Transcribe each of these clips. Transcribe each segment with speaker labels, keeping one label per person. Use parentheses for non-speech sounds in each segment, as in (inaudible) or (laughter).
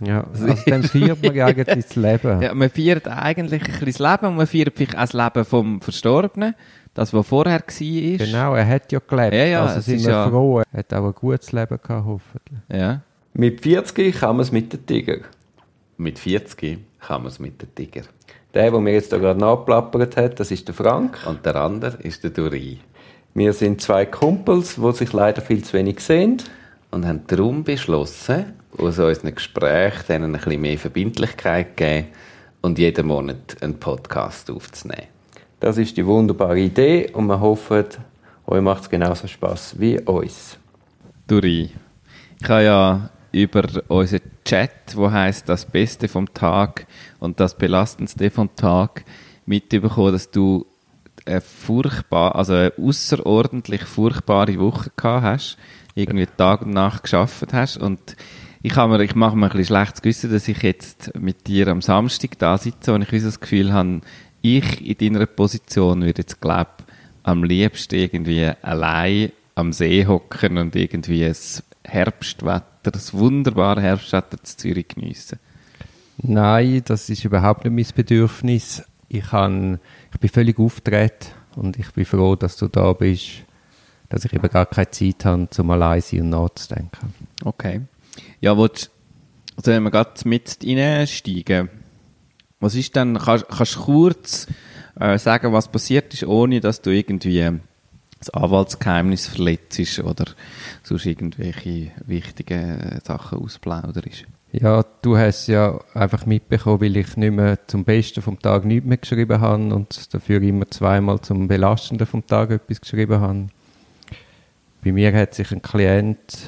Speaker 1: Ja, also dann feiert man eigentlich das Leben.
Speaker 2: Ja, man feiert eigentlich ein bisschen das Leben und man feiert vielleicht auch das Leben vom Verstorbenen. Das, was vorher war.
Speaker 1: Genau, er hat ja gelebt.
Speaker 2: Ja, ja,
Speaker 1: also sind wir
Speaker 2: ja-
Speaker 1: froh. Er hat auch ein gutes Leben gehabt, hoffentlich.
Speaker 2: Ja.
Speaker 3: Mit 40 kann man es mit den Tiger.
Speaker 4: Mit 40 kann man es mit dem Tiger.
Speaker 3: Der, der mir jetzt da gerade nachplappert hat, das ist der Frank.
Speaker 4: Und der andere ist der Duri.
Speaker 3: Wir sind zwei Kumpels, die sich leider viel zu wenig sehen.
Speaker 4: Und haben darum beschlossen, aus unseren Gesprächen denen ein bisschen mehr Verbindlichkeit geben und jeden Monat einen Podcast aufzunehmen.
Speaker 3: Das ist die wunderbare Idee und wir hoffen, euch macht es genauso Spaß wie uns.
Speaker 2: Duri. Ich habe ja über unseren Chat, wo heißt das Beste vom Tag und das Belastendste vom Tag, mitbekommen, dass du eine furchtbar, also eine außerordentlich furchtbare Woche gehabt hast, irgendwie Tag und Nacht geschafft hast und ich, habe mir, ich mache mir ein bisschen schlechtes Gewissen, dass ich jetzt mit dir am Samstag da sitze und ich so das Gefühl habe, ich in deiner Position würde jetzt, glaube am liebsten irgendwie allein am See hocken und irgendwie das Herbstwetter, das wunderbare Herbstwetter zu Zürich geniessen.
Speaker 1: Nein, das ist überhaupt nicht mein Bedürfnis. Ich, kann, ich bin völlig aufgedreht und ich bin froh, dass du da bist, dass ich eben gar keine Zeit habe, zum allein sein und nachzudenken.
Speaker 2: Okay. Ja, willst, also wenn wir gerade mit reinsteigen, was ist denn, kannst, kannst du kurz äh, sagen, was passiert ist, ohne dass du irgendwie das Anwaltsgeheimnis verletzt oder sonst irgendwelche wichtigen Sachen ausplauderst?
Speaker 1: Ja, du hast ja einfach mitbekommen, weil ich nicht mehr zum Besten vom Tag nichts mehr geschrieben habe und dafür immer zweimal zum Belastenden vom Tag etwas geschrieben habe. Bei mir hat sich ein Klient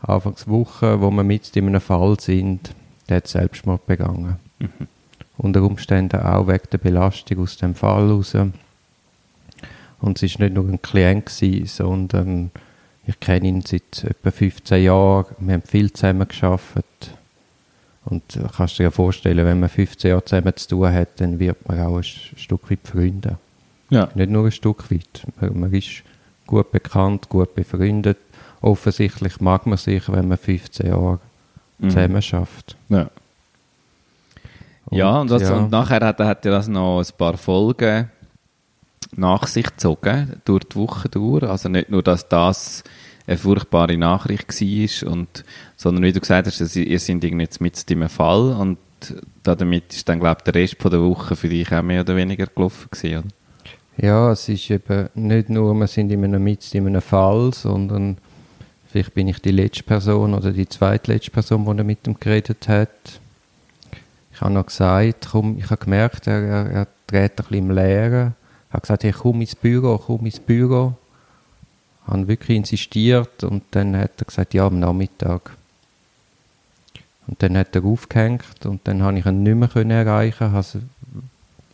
Speaker 1: Anfangswoche, wo wir mit in einem Fall sind, der hat Selbstmord begangen. Unter Umständen auch wegen der Belastung aus dem Fall raus. Und es war nicht nur ein Klient, gewesen, sondern ich kenne ihn seit etwa 15 Jahren. Wir haben viel zusammen geschafft. Und du kannst dir ja vorstellen, wenn man 15 Jahre zusammen zu tun hat, dann wird man auch ein Stück weit Freunde.
Speaker 2: Ja.
Speaker 1: Nicht nur ein Stück weit. Man, man ist gut bekannt, gut befreundet. Offensichtlich mag man sich, wenn man 15 Jahre
Speaker 2: Mhm.
Speaker 1: zusammen schafft.
Speaker 2: Ja. ja, und, das,
Speaker 1: ja.
Speaker 2: und nachher hat, hat er das noch ein paar Folgen nach sich gezogen, durch die Woche durch. Also nicht nur, dass das eine furchtbare Nachricht war, und, sondern wie du gesagt hast, dass ihr seid irgendwie jetzt mit in einem Fall und damit ist dann, glaube ich, der Rest von der Woche für dich auch mehr oder weniger gelaufen gewesen, oder?
Speaker 1: Ja, es ist eben nicht nur, wir sind in einem, mit in einem Fall, sondern vielleicht bin ich die letzte Person oder die zweitletzte Person, die er mit ihm geredet hat. Ich habe noch gesagt, komm, ich habe gemerkt, er, er, er dreht ein bisschen im Leeren. Ich habe gesagt, hey, komm ins Büro, komm ins Büro. Ich habe wirklich insistiert und dann hat er gesagt, ja, am Nachmittag. Und dann hat er aufgehängt und dann habe ich ihn nicht mehr erreichen, habe es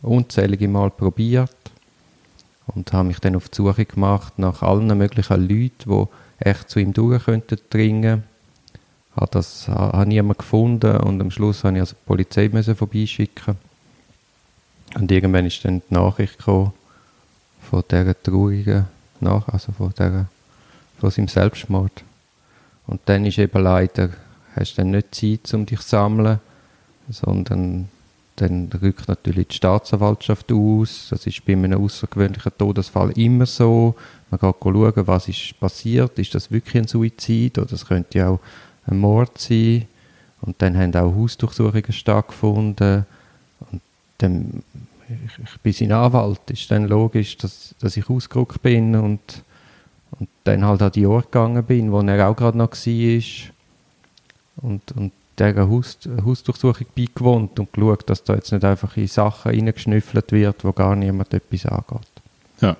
Speaker 1: unzählige Mal probiert und habe mich dann auf die Suche gemacht nach allen möglichen Leuten, die echt zu ihm durch könnten dringen. Habe das habe niemand gefunden und am Schluss habe ich also die Polizei vorbeischicken. Und irgendwann ist dann die Nachricht gekommen von dieser traurigen nach, also von der, von seinem Selbstmord. Und dann ist eben leider, hast du dann nicht Zeit, um dich zu sammeln, sondern dann rückt natürlich die Staatsanwaltschaft aus. Das ist bei einem außergewöhnlichen Todesfall immer so. Man geht schauen, was ist passiert. Ist das wirklich ein Suizid oder es könnte ja auch ein Mord sein. Und dann haben auch Hausdurchsuchungen stattgefunden. Und dann, ich, ich bin sein Anwalt, ist dann logisch, dass, dass ich ausgerückt bin und, und dann halt an die Orte gegangen bin, wo er auch gerade noch war. Und, und dieser Haus, Hausdurchsuchung beigewohnt und geschaut, dass da jetzt nicht einfach in Sachen reingeschnüffelt wird, wo gar niemand etwas angeht.
Speaker 2: Ja.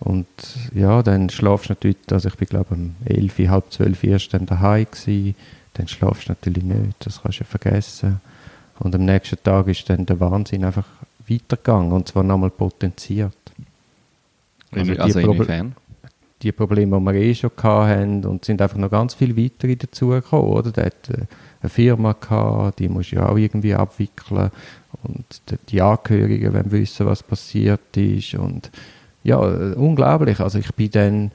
Speaker 1: Und ja, dann schlafst du natürlich, also ich bin glaube um 11, halb 12 erst dann daheim gewesen, dann schlafst du natürlich nicht, das kannst du ja vergessen. Und am nächsten Tag ist dann der Wahnsinn einfach weitergegangen und zwar nochmal potenziert.
Speaker 2: Also, also inwiefern?
Speaker 1: Die Probleme, die wir eh schon hatten und sind einfach noch ganz viel weitere dazugekommen, oder? Der hat äh, eine Firma gehabt, die muss ja auch irgendwie abwickeln und die- Angehörigen wollen wissen, was passiert ist und ja, äh, unglaublich. Also ich bin dann,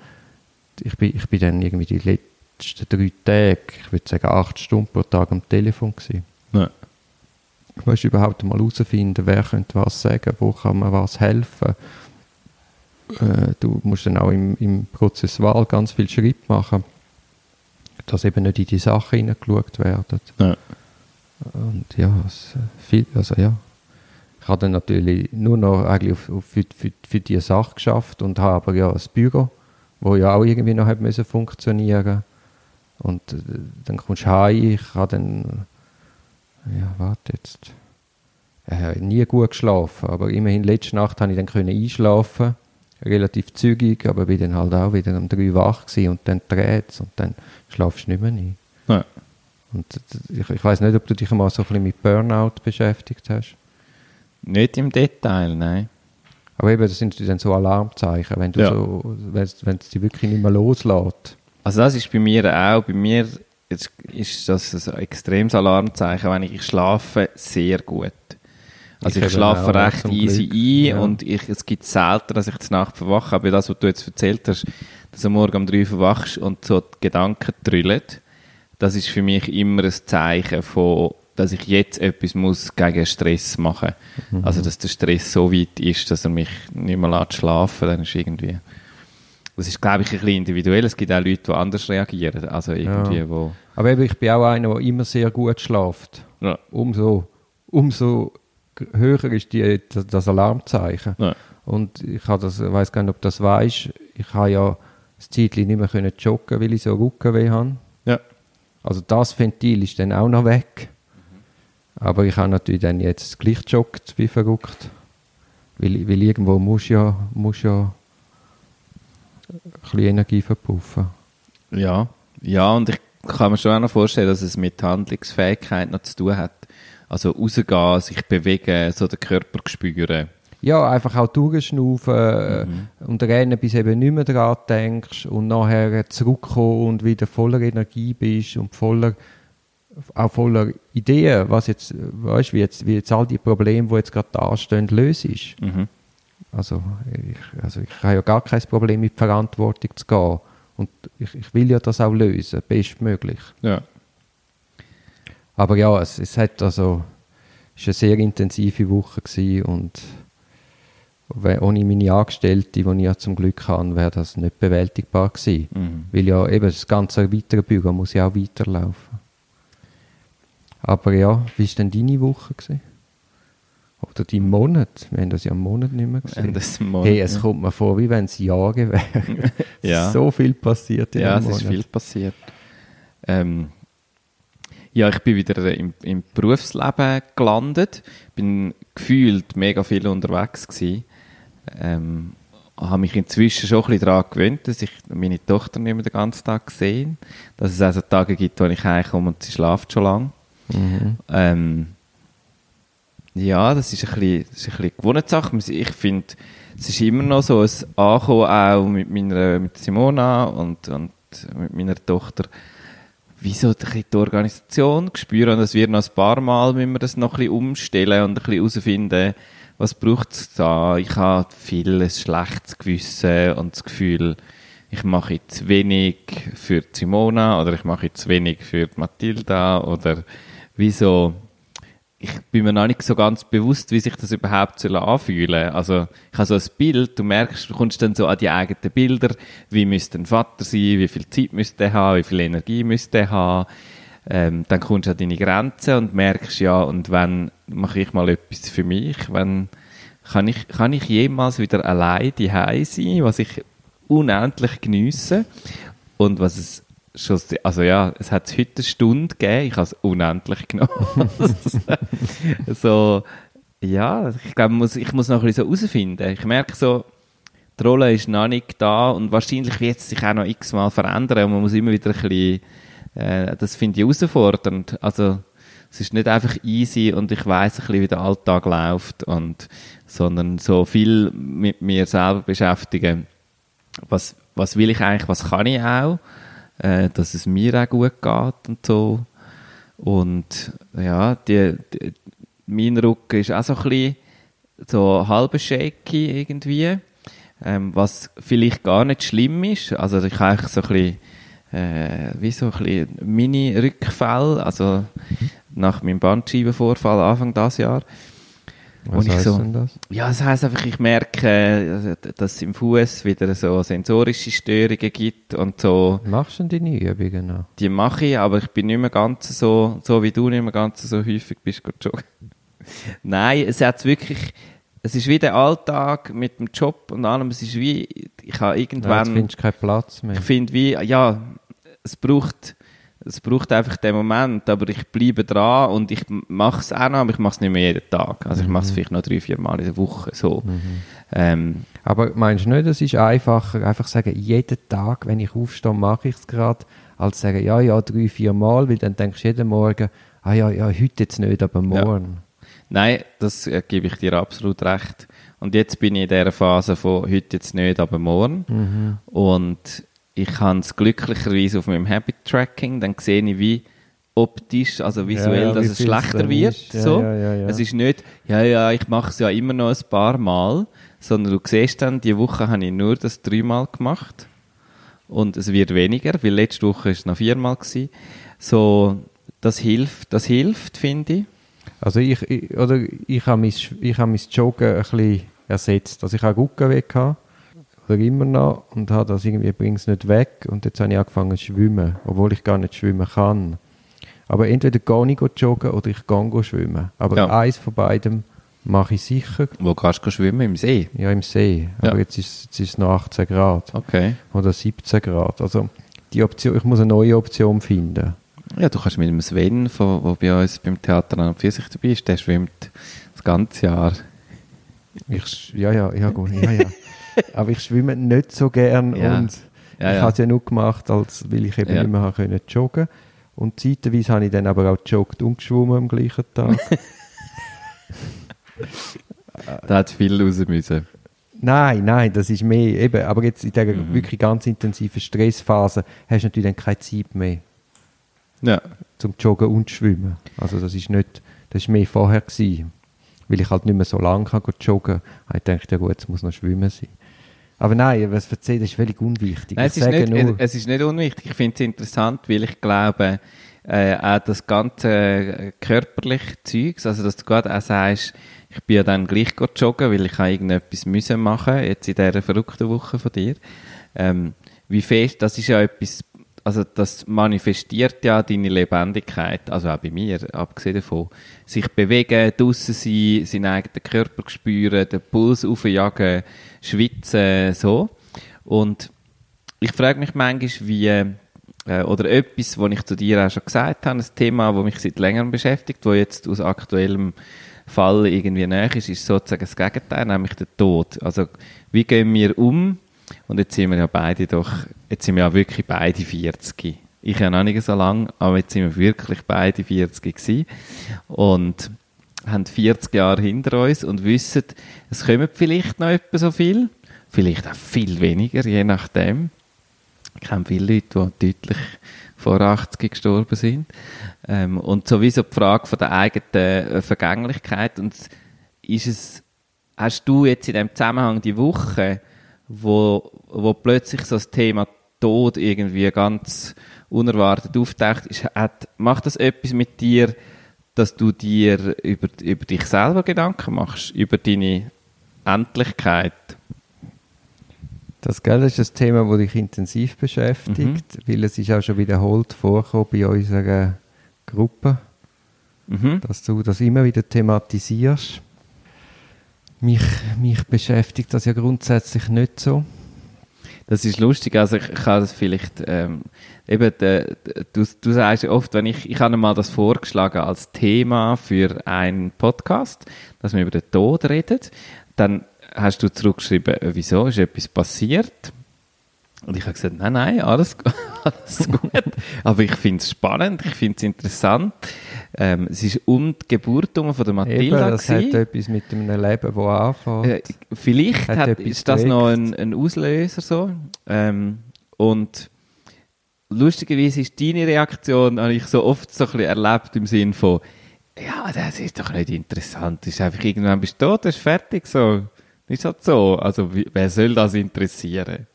Speaker 1: ich bin, ich bin dann irgendwie die, let- letzten drei Tagen, ich würde sagen acht Stunden pro Tag am Telefon gewesen.
Speaker 2: Ja.
Speaker 1: Du musst überhaupt mal herausfinden, wer könnte was sagen, wo kann man was helfen. Äh, du musst dann auch im, im Prozessual ganz viel Schritt machen, dass eben nicht in die Sachen hineingeschaut werden.
Speaker 2: Ja.
Speaker 1: Und ja, es, äh, viel, also ja. Ich habe dann natürlich nur noch eigentlich auf, auf, für, für, für die Sache geschafft und habe aber ja das Büro, wo ja auch irgendwie noch hat müssen funktionieren und äh, dann kommst du heim, ich habe dann, ja, warte jetzt, ich habe nie gut geschlafen, aber immerhin letzte Nacht habe ich dann können einschlafen, relativ zügig, aber bin dann halt auch wieder um drei wach gewesen und dann dreht und dann schlafst du nicht mehr ein.
Speaker 2: Ja.
Speaker 1: Und ich, ich weiß nicht, ob du dich mal so ein bisschen mit Burnout beschäftigt hast.
Speaker 2: Nicht im Detail, nein.
Speaker 1: Aber eben, das sind dann so Alarmzeichen, wenn du
Speaker 2: Ja.
Speaker 1: so, wenn es es dich wirklich nicht mehr loslässt.
Speaker 2: Also das ist bei mir auch, bei mir ist, ist das ein extremes Alarmzeichen, wenn ich, ich schlafe sehr gut. Also
Speaker 1: Ich
Speaker 2: ich, schlafe recht easy
Speaker 1: Glück.
Speaker 2: ein
Speaker 1: Ja.
Speaker 2: und ich, es gibt selten, dass ich die Nacht verwache, aber das, was du jetzt erzählt hast, dass du morgen um drei verwachst und so die Gedanken trüllen, das ist für mich immer ein Zeichen von, dass ich jetzt etwas muss gegen Stress machen
Speaker 1: Mhm.
Speaker 2: Also dass der Stress so weit ist, dass er mich nicht mehr lässt schlafen, dann ist irgendwie... Das ist, glaube ich, ein bisschen individuell. Es gibt auch Leute, die anders reagieren. Also irgendwie,
Speaker 1: Ja.
Speaker 2: wo...
Speaker 1: Aber eben, ich bin auch einer, der immer sehr gut schläft.
Speaker 2: Ja.
Speaker 1: Umso, umso höher ist die, das, Alarmzeichen.
Speaker 2: Ja.
Speaker 1: Und ich habe das, weiß gar nicht, ob du das weißt. Ich habe ja das Zeitchen nicht mehr können joggen, weil ich so Rückenweh habe.
Speaker 2: Ja.
Speaker 1: Also das Ventil ist dann auch noch weg. Aber ich habe natürlich dann jetzt gleich joggt wie verrückt. Weil, weil irgendwo muss ja, muss ja ein bisschen Energie verpuffen.
Speaker 2: Ja, ja, und ich kann mir schon auch noch vorstellen, dass es mit Handlungsfähigkeit noch zu tun hat. Also rausgehen, sich bewegen, so den Körper spüren.
Speaker 1: Ja, einfach auch durchschnaufen äh, und rennen, bis du eben nicht mehr dran denkst und nachher zurückkommen und wieder voller Energie bist und voller, auch voller Ideen, was jetzt, weißt, wie jetzt, wie jetzt all die Probleme, die jetzt gerade da stehen, löst.
Speaker 2: Mhm.
Speaker 1: Also ich, also ich habe ja gar kein Problem mit Verantwortung zu gehen. Und ich, ich will ja das auch lösen, bestmöglich.
Speaker 2: Ja.
Speaker 1: Aber ja, es, es hat also, es war eine sehr intensive Woche gewesen und ohne meine Angestellte, die ich ja zum Glück habe, wäre das nicht bewältigbar gewesen.
Speaker 2: Mhm.
Speaker 1: Weil ja eben das ganze weitere Büro muss ja auch weiterlaufen. Aber ja, wie war denn deine Woche? Gewesen? Oder dein Monat? Wir haben das ja einen Monat nicht mehr gesehen.
Speaker 2: im Monat,
Speaker 1: hey, es
Speaker 2: ja.
Speaker 1: kommt mir vor, wie wenn es Jahre wären. (laughs)
Speaker 2: Ja.
Speaker 1: so viel passiert in
Speaker 2: Ja,
Speaker 1: einem
Speaker 2: es ist
Speaker 1: Monat.
Speaker 2: viel passiert. Ähm, ja, ich bin wieder im, im Berufsleben gelandet. Bin gefühlt mega viel unterwegs gewesen. Ähm, habe mich inzwischen schon ein bisschen daran gewöhnt, dass ich meine Tochter nicht mehr den ganzen Tag sehe. Dass es also Tage gibt, wo ich heimkomme und sie schlaft schon lang.
Speaker 1: Mhm.
Speaker 2: Ähm, ja, das ist ein bisschen, das ist ein bisschen Gewohnheitssache. Ich finde, es ist immer noch so ein Ankommen auch mit meiner, mit Simona und, und mit meiner Tochter, wie so die Organisation spüren. Und es wird noch ein paar Mal, müssen wir das noch ein bisschen umstellen und ein bisschen herausfinden, was braucht es da. Ich habe viel ein schlechtes Gewissen und das Gefühl, ich mache zu wenig für Simona oder ich mache zu wenig für Matilda oder wieso ich bin mir noch nicht so ganz bewusst, wie sich das überhaupt soll anfühlen. Also ich habe so ein Bild, du merkst, du kommst dann so an die eigenen Bilder, wie müsste ein Vater sein, wie viel Zeit müsste er haben, wie viel Energie müsste er haben. Ähm, dann kommst du an deine Grenzen und merkst, ja, und wenn mache ich mal etwas für mich, wenn kann ich, kann ich jemals wieder allein daheim sein, was ich unendlich geniesse? Und was es schon, also ja, es hat heute eine Stunde gegeben, ich habe es unendlich genommen. (laughs) so, ja, ich glaube, muss, ich muss noch ein bisschen so herausfinden. Ich merke so, die Rolle ist noch nicht da und wahrscheinlich wird es sich auch noch x-mal verändern und man muss immer wieder ein bisschen, äh, das finde ich herausfordernd. Also, es ist nicht einfach easy und ich weiß ein bisschen, wie der Alltag läuft und, sondern so viel mit mir selber beschäftigen. Was, was will ich eigentlich, was kann ich auch, äh, dass es mir auch gut geht und so. Und ja, die, die, mein Rücken ist auch so ein bisschen so halb shaky irgendwie, ähm, was vielleicht gar nicht schlimm ist. Also ich habe so ein bisschen äh, wie so ein Mini-Rückfall, also nach meinem Bandscheibenvorfall Anfang dieses Jahr.
Speaker 1: Was
Speaker 2: Und ich so-
Speaker 1: denn das?
Speaker 2: Ja, das heisst einfach, ich merke, äh, dass es im Fuß wieder so sensorische Störungen gibt und so,
Speaker 1: Machst du denn deine Übungen noch?
Speaker 2: die mache ich, aber ich bin nicht mehr ganz so, so wie du nicht mehr ganz so häufig bist, gut joggen. (laughs) Nein, es hat wirklich, es ist wie der Alltag mit dem Job und allem, es ist wie, ich habe
Speaker 1: Ja,
Speaker 2: irgendwann,
Speaker 1: findest du keinen Platz mehr.
Speaker 2: ich finde wie, ja, es braucht, es braucht einfach den Moment, aber ich bleibe dran und ich mache es auch noch, aber ich mache es nicht mehr jeden Tag. Also ich mache es vielleicht noch drei, vier Mal in der Woche, so. Ähm,
Speaker 1: Aber meinst du nicht, es ist einfacher, einfach sagen, jeden Tag, wenn ich aufstehe, mache ich es gerade, als sagen, ja, ja, drei, vier Mal, weil dann denkst du jeden Morgen, ah ja, ja, heute jetzt nicht, aber morgen.
Speaker 2: Nein, das äh, gebe ich dir absolut recht. Und jetzt bin ich in dieser Phase von heute jetzt nicht, aber morgen.
Speaker 1: Mhm.
Speaker 2: Und ich habe es glücklicherweise auf meinem Habit-Tracking, dann sehe ich wie optisch, also visuell,
Speaker 1: Ja, ja,
Speaker 2: dass es schlechter wird.
Speaker 1: ist.
Speaker 2: So.
Speaker 1: ja.
Speaker 2: Es ist nicht, ja, ja, ich mache es ja immer noch ein paar Mal, sondern du siehst dann, die Woche habe ich nur das dreimal gemacht. Und es wird weniger, weil letzte Woche war es noch viermal. Gewesen. So, das hilft, das hilft, finde ich.
Speaker 1: Also ich, ich, oder ich habe mein, ich habe mein Joggen ein bisschen ersetzt. Also ich habe Gucken weg gehabt, oder immer noch, und habe das irgendwie, bringe es nicht weg, und jetzt habe ich angefangen zu schwimmen, obwohl ich gar nicht schwimmen kann. Aber entweder gehe ich joggen oder ich gehe schwimmen. Aber
Speaker 2: Ja.
Speaker 1: eins von beidem mache ich sicher.
Speaker 2: Wo kannst du schwimmen? Im See?
Speaker 1: Ja, im See.
Speaker 2: Ja.
Speaker 1: Aber jetzt ist, jetzt ist es noch 18 Grad.
Speaker 2: Okay.
Speaker 1: Oder 17 Grad. Also die Option, ich muss eine neue Option finden.
Speaker 2: Ja, du kannst mit dem Sven, der bei uns beim Theater an und für sich dabei ist, der schwimmt das ganze Jahr.
Speaker 1: Ich, ja, ja, ja, gut, ja, ja. (laughs) (laughs) Aber ich schwimme nicht so gern
Speaker 2: Ja.
Speaker 1: und
Speaker 2: Ja,
Speaker 1: ich
Speaker 2: ja.
Speaker 1: habe es ja nur gemacht, als, weil ich eben
Speaker 2: Ja.
Speaker 1: nicht mehr habe können joggen Und zeitweise habe ich dann aber auch gejoggt und geschwommen am gleichen Tag. (laughs)
Speaker 2: Da hat viel raus müssen.
Speaker 1: nein, nein, das ist mehr, eben, aber jetzt in dieser
Speaker 2: Mhm.
Speaker 1: wirklich ganz intensiven Stressphase hast du natürlich dann keine Zeit mehr
Speaker 2: Ja.
Speaker 1: zum Joggen und Schwimmen. Also das ist nicht, das ist mehr vorher gewesen. Weil ich halt nicht mehr so lange kann joggen habe ich gedacht, ja gut, es muss noch Schwimmen sein. Aber nein, was erzählt, das ist völlig unwichtig.
Speaker 2: Nein, es, ist nicht,
Speaker 1: nur-
Speaker 2: es ist nicht unwichtig. Ich finde es interessant, weil ich glaube, äh, auch das ganze äh, körperliche Zeugs, also dass du gerade auch sagst, ich bin ja dann gleich joggen, weil ich irgendetwas müssen machen, jetzt in dieser verrückten Woche von dir. Ähm, wie fest, das ist ja etwas, also das manifestiert ja deine Lebendigkeit, also auch bei mir, abgesehen davon. Sich bewegen, draussen sein, seinen eigenen Körper spüren, den Puls aufjagen, schwitzen, so. Und ich frage mich manchmal, wie, äh, oder etwas, was ich zu dir auch schon gesagt habe, ein Thema, das mich seit längerem beschäftigt, das jetzt aus aktuellem Fall irgendwie näher ist, ist sozusagen das Gegenteil, nämlich der Tod. Also, wie gehen wir um? Und jetzt sind wir ja beide doch, jetzt sind wir ja wirklich beide 40. Ich ja noch nicht so lange, aber jetzt sind wir wirklich beide 40 gewesen. Und haben 40 Jahre hinter uns und wissen, es kommen vielleicht noch etwa so viel, vielleicht auch viel weniger, je nachdem. Ich kenne viele Leute, die deutlich vor 80 gestorben sind. Ähm, und sowieso die Frage von der eigenen äh, Vergänglichkeit. Und ist es, hast du jetzt in dem Zusammenhang die Woche, wo, wo plötzlich so das Thema Tod irgendwie ganz unerwartet auftaucht, ist, hat, macht das etwas mit dir, dass du dir über, über dich selber Gedanken machst, über deine Endlichkeit?
Speaker 1: Das, gell, ist ein Thema, das dich intensiv beschäftigt,
Speaker 2: Mhm.
Speaker 1: weil es ist auch schon wiederholt vorgekommen bei unserer Gruppe,
Speaker 2: Mhm.
Speaker 1: dass du das immer wieder thematisierst. Mich, mich beschäftigt das ja grundsätzlich nicht so.
Speaker 2: Das ist lustig, also ich, kann das vielleicht, ähm, eben, de, de, du, du sagst oft, wenn ich, ich habe mal das vorgeschlagen als Thema für einen Podcast, dass wir über den Tod reden, dann hast du zurückgeschrieben, äh, wieso, ist etwas passiert? Und ich habe gesagt, nein, nein, alles, (laughs) alles gut. Aber ich finde es spannend, ich finde es interessant. Ähm, es ist um die Geburt von der
Speaker 1: Eben,
Speaker 2: Matilda
Speaker 1: das hat etwas mit einem Leben, das anfängt.
Speaker 2: Äh, vielleicht
Speaker 1: Hat
Speaker 2: hat, ist das noch ein, ein Auslöser so. Ähm, und lustigerweise ist deine Reaktion, habe ich so oft so ein bisschen erlebt im Sinn von, ja, das ist doch nicht interessant. Das ist einfach irgendwann bist du tot, das ist fertig so. Ist halt so. Also wer soll das interessieren?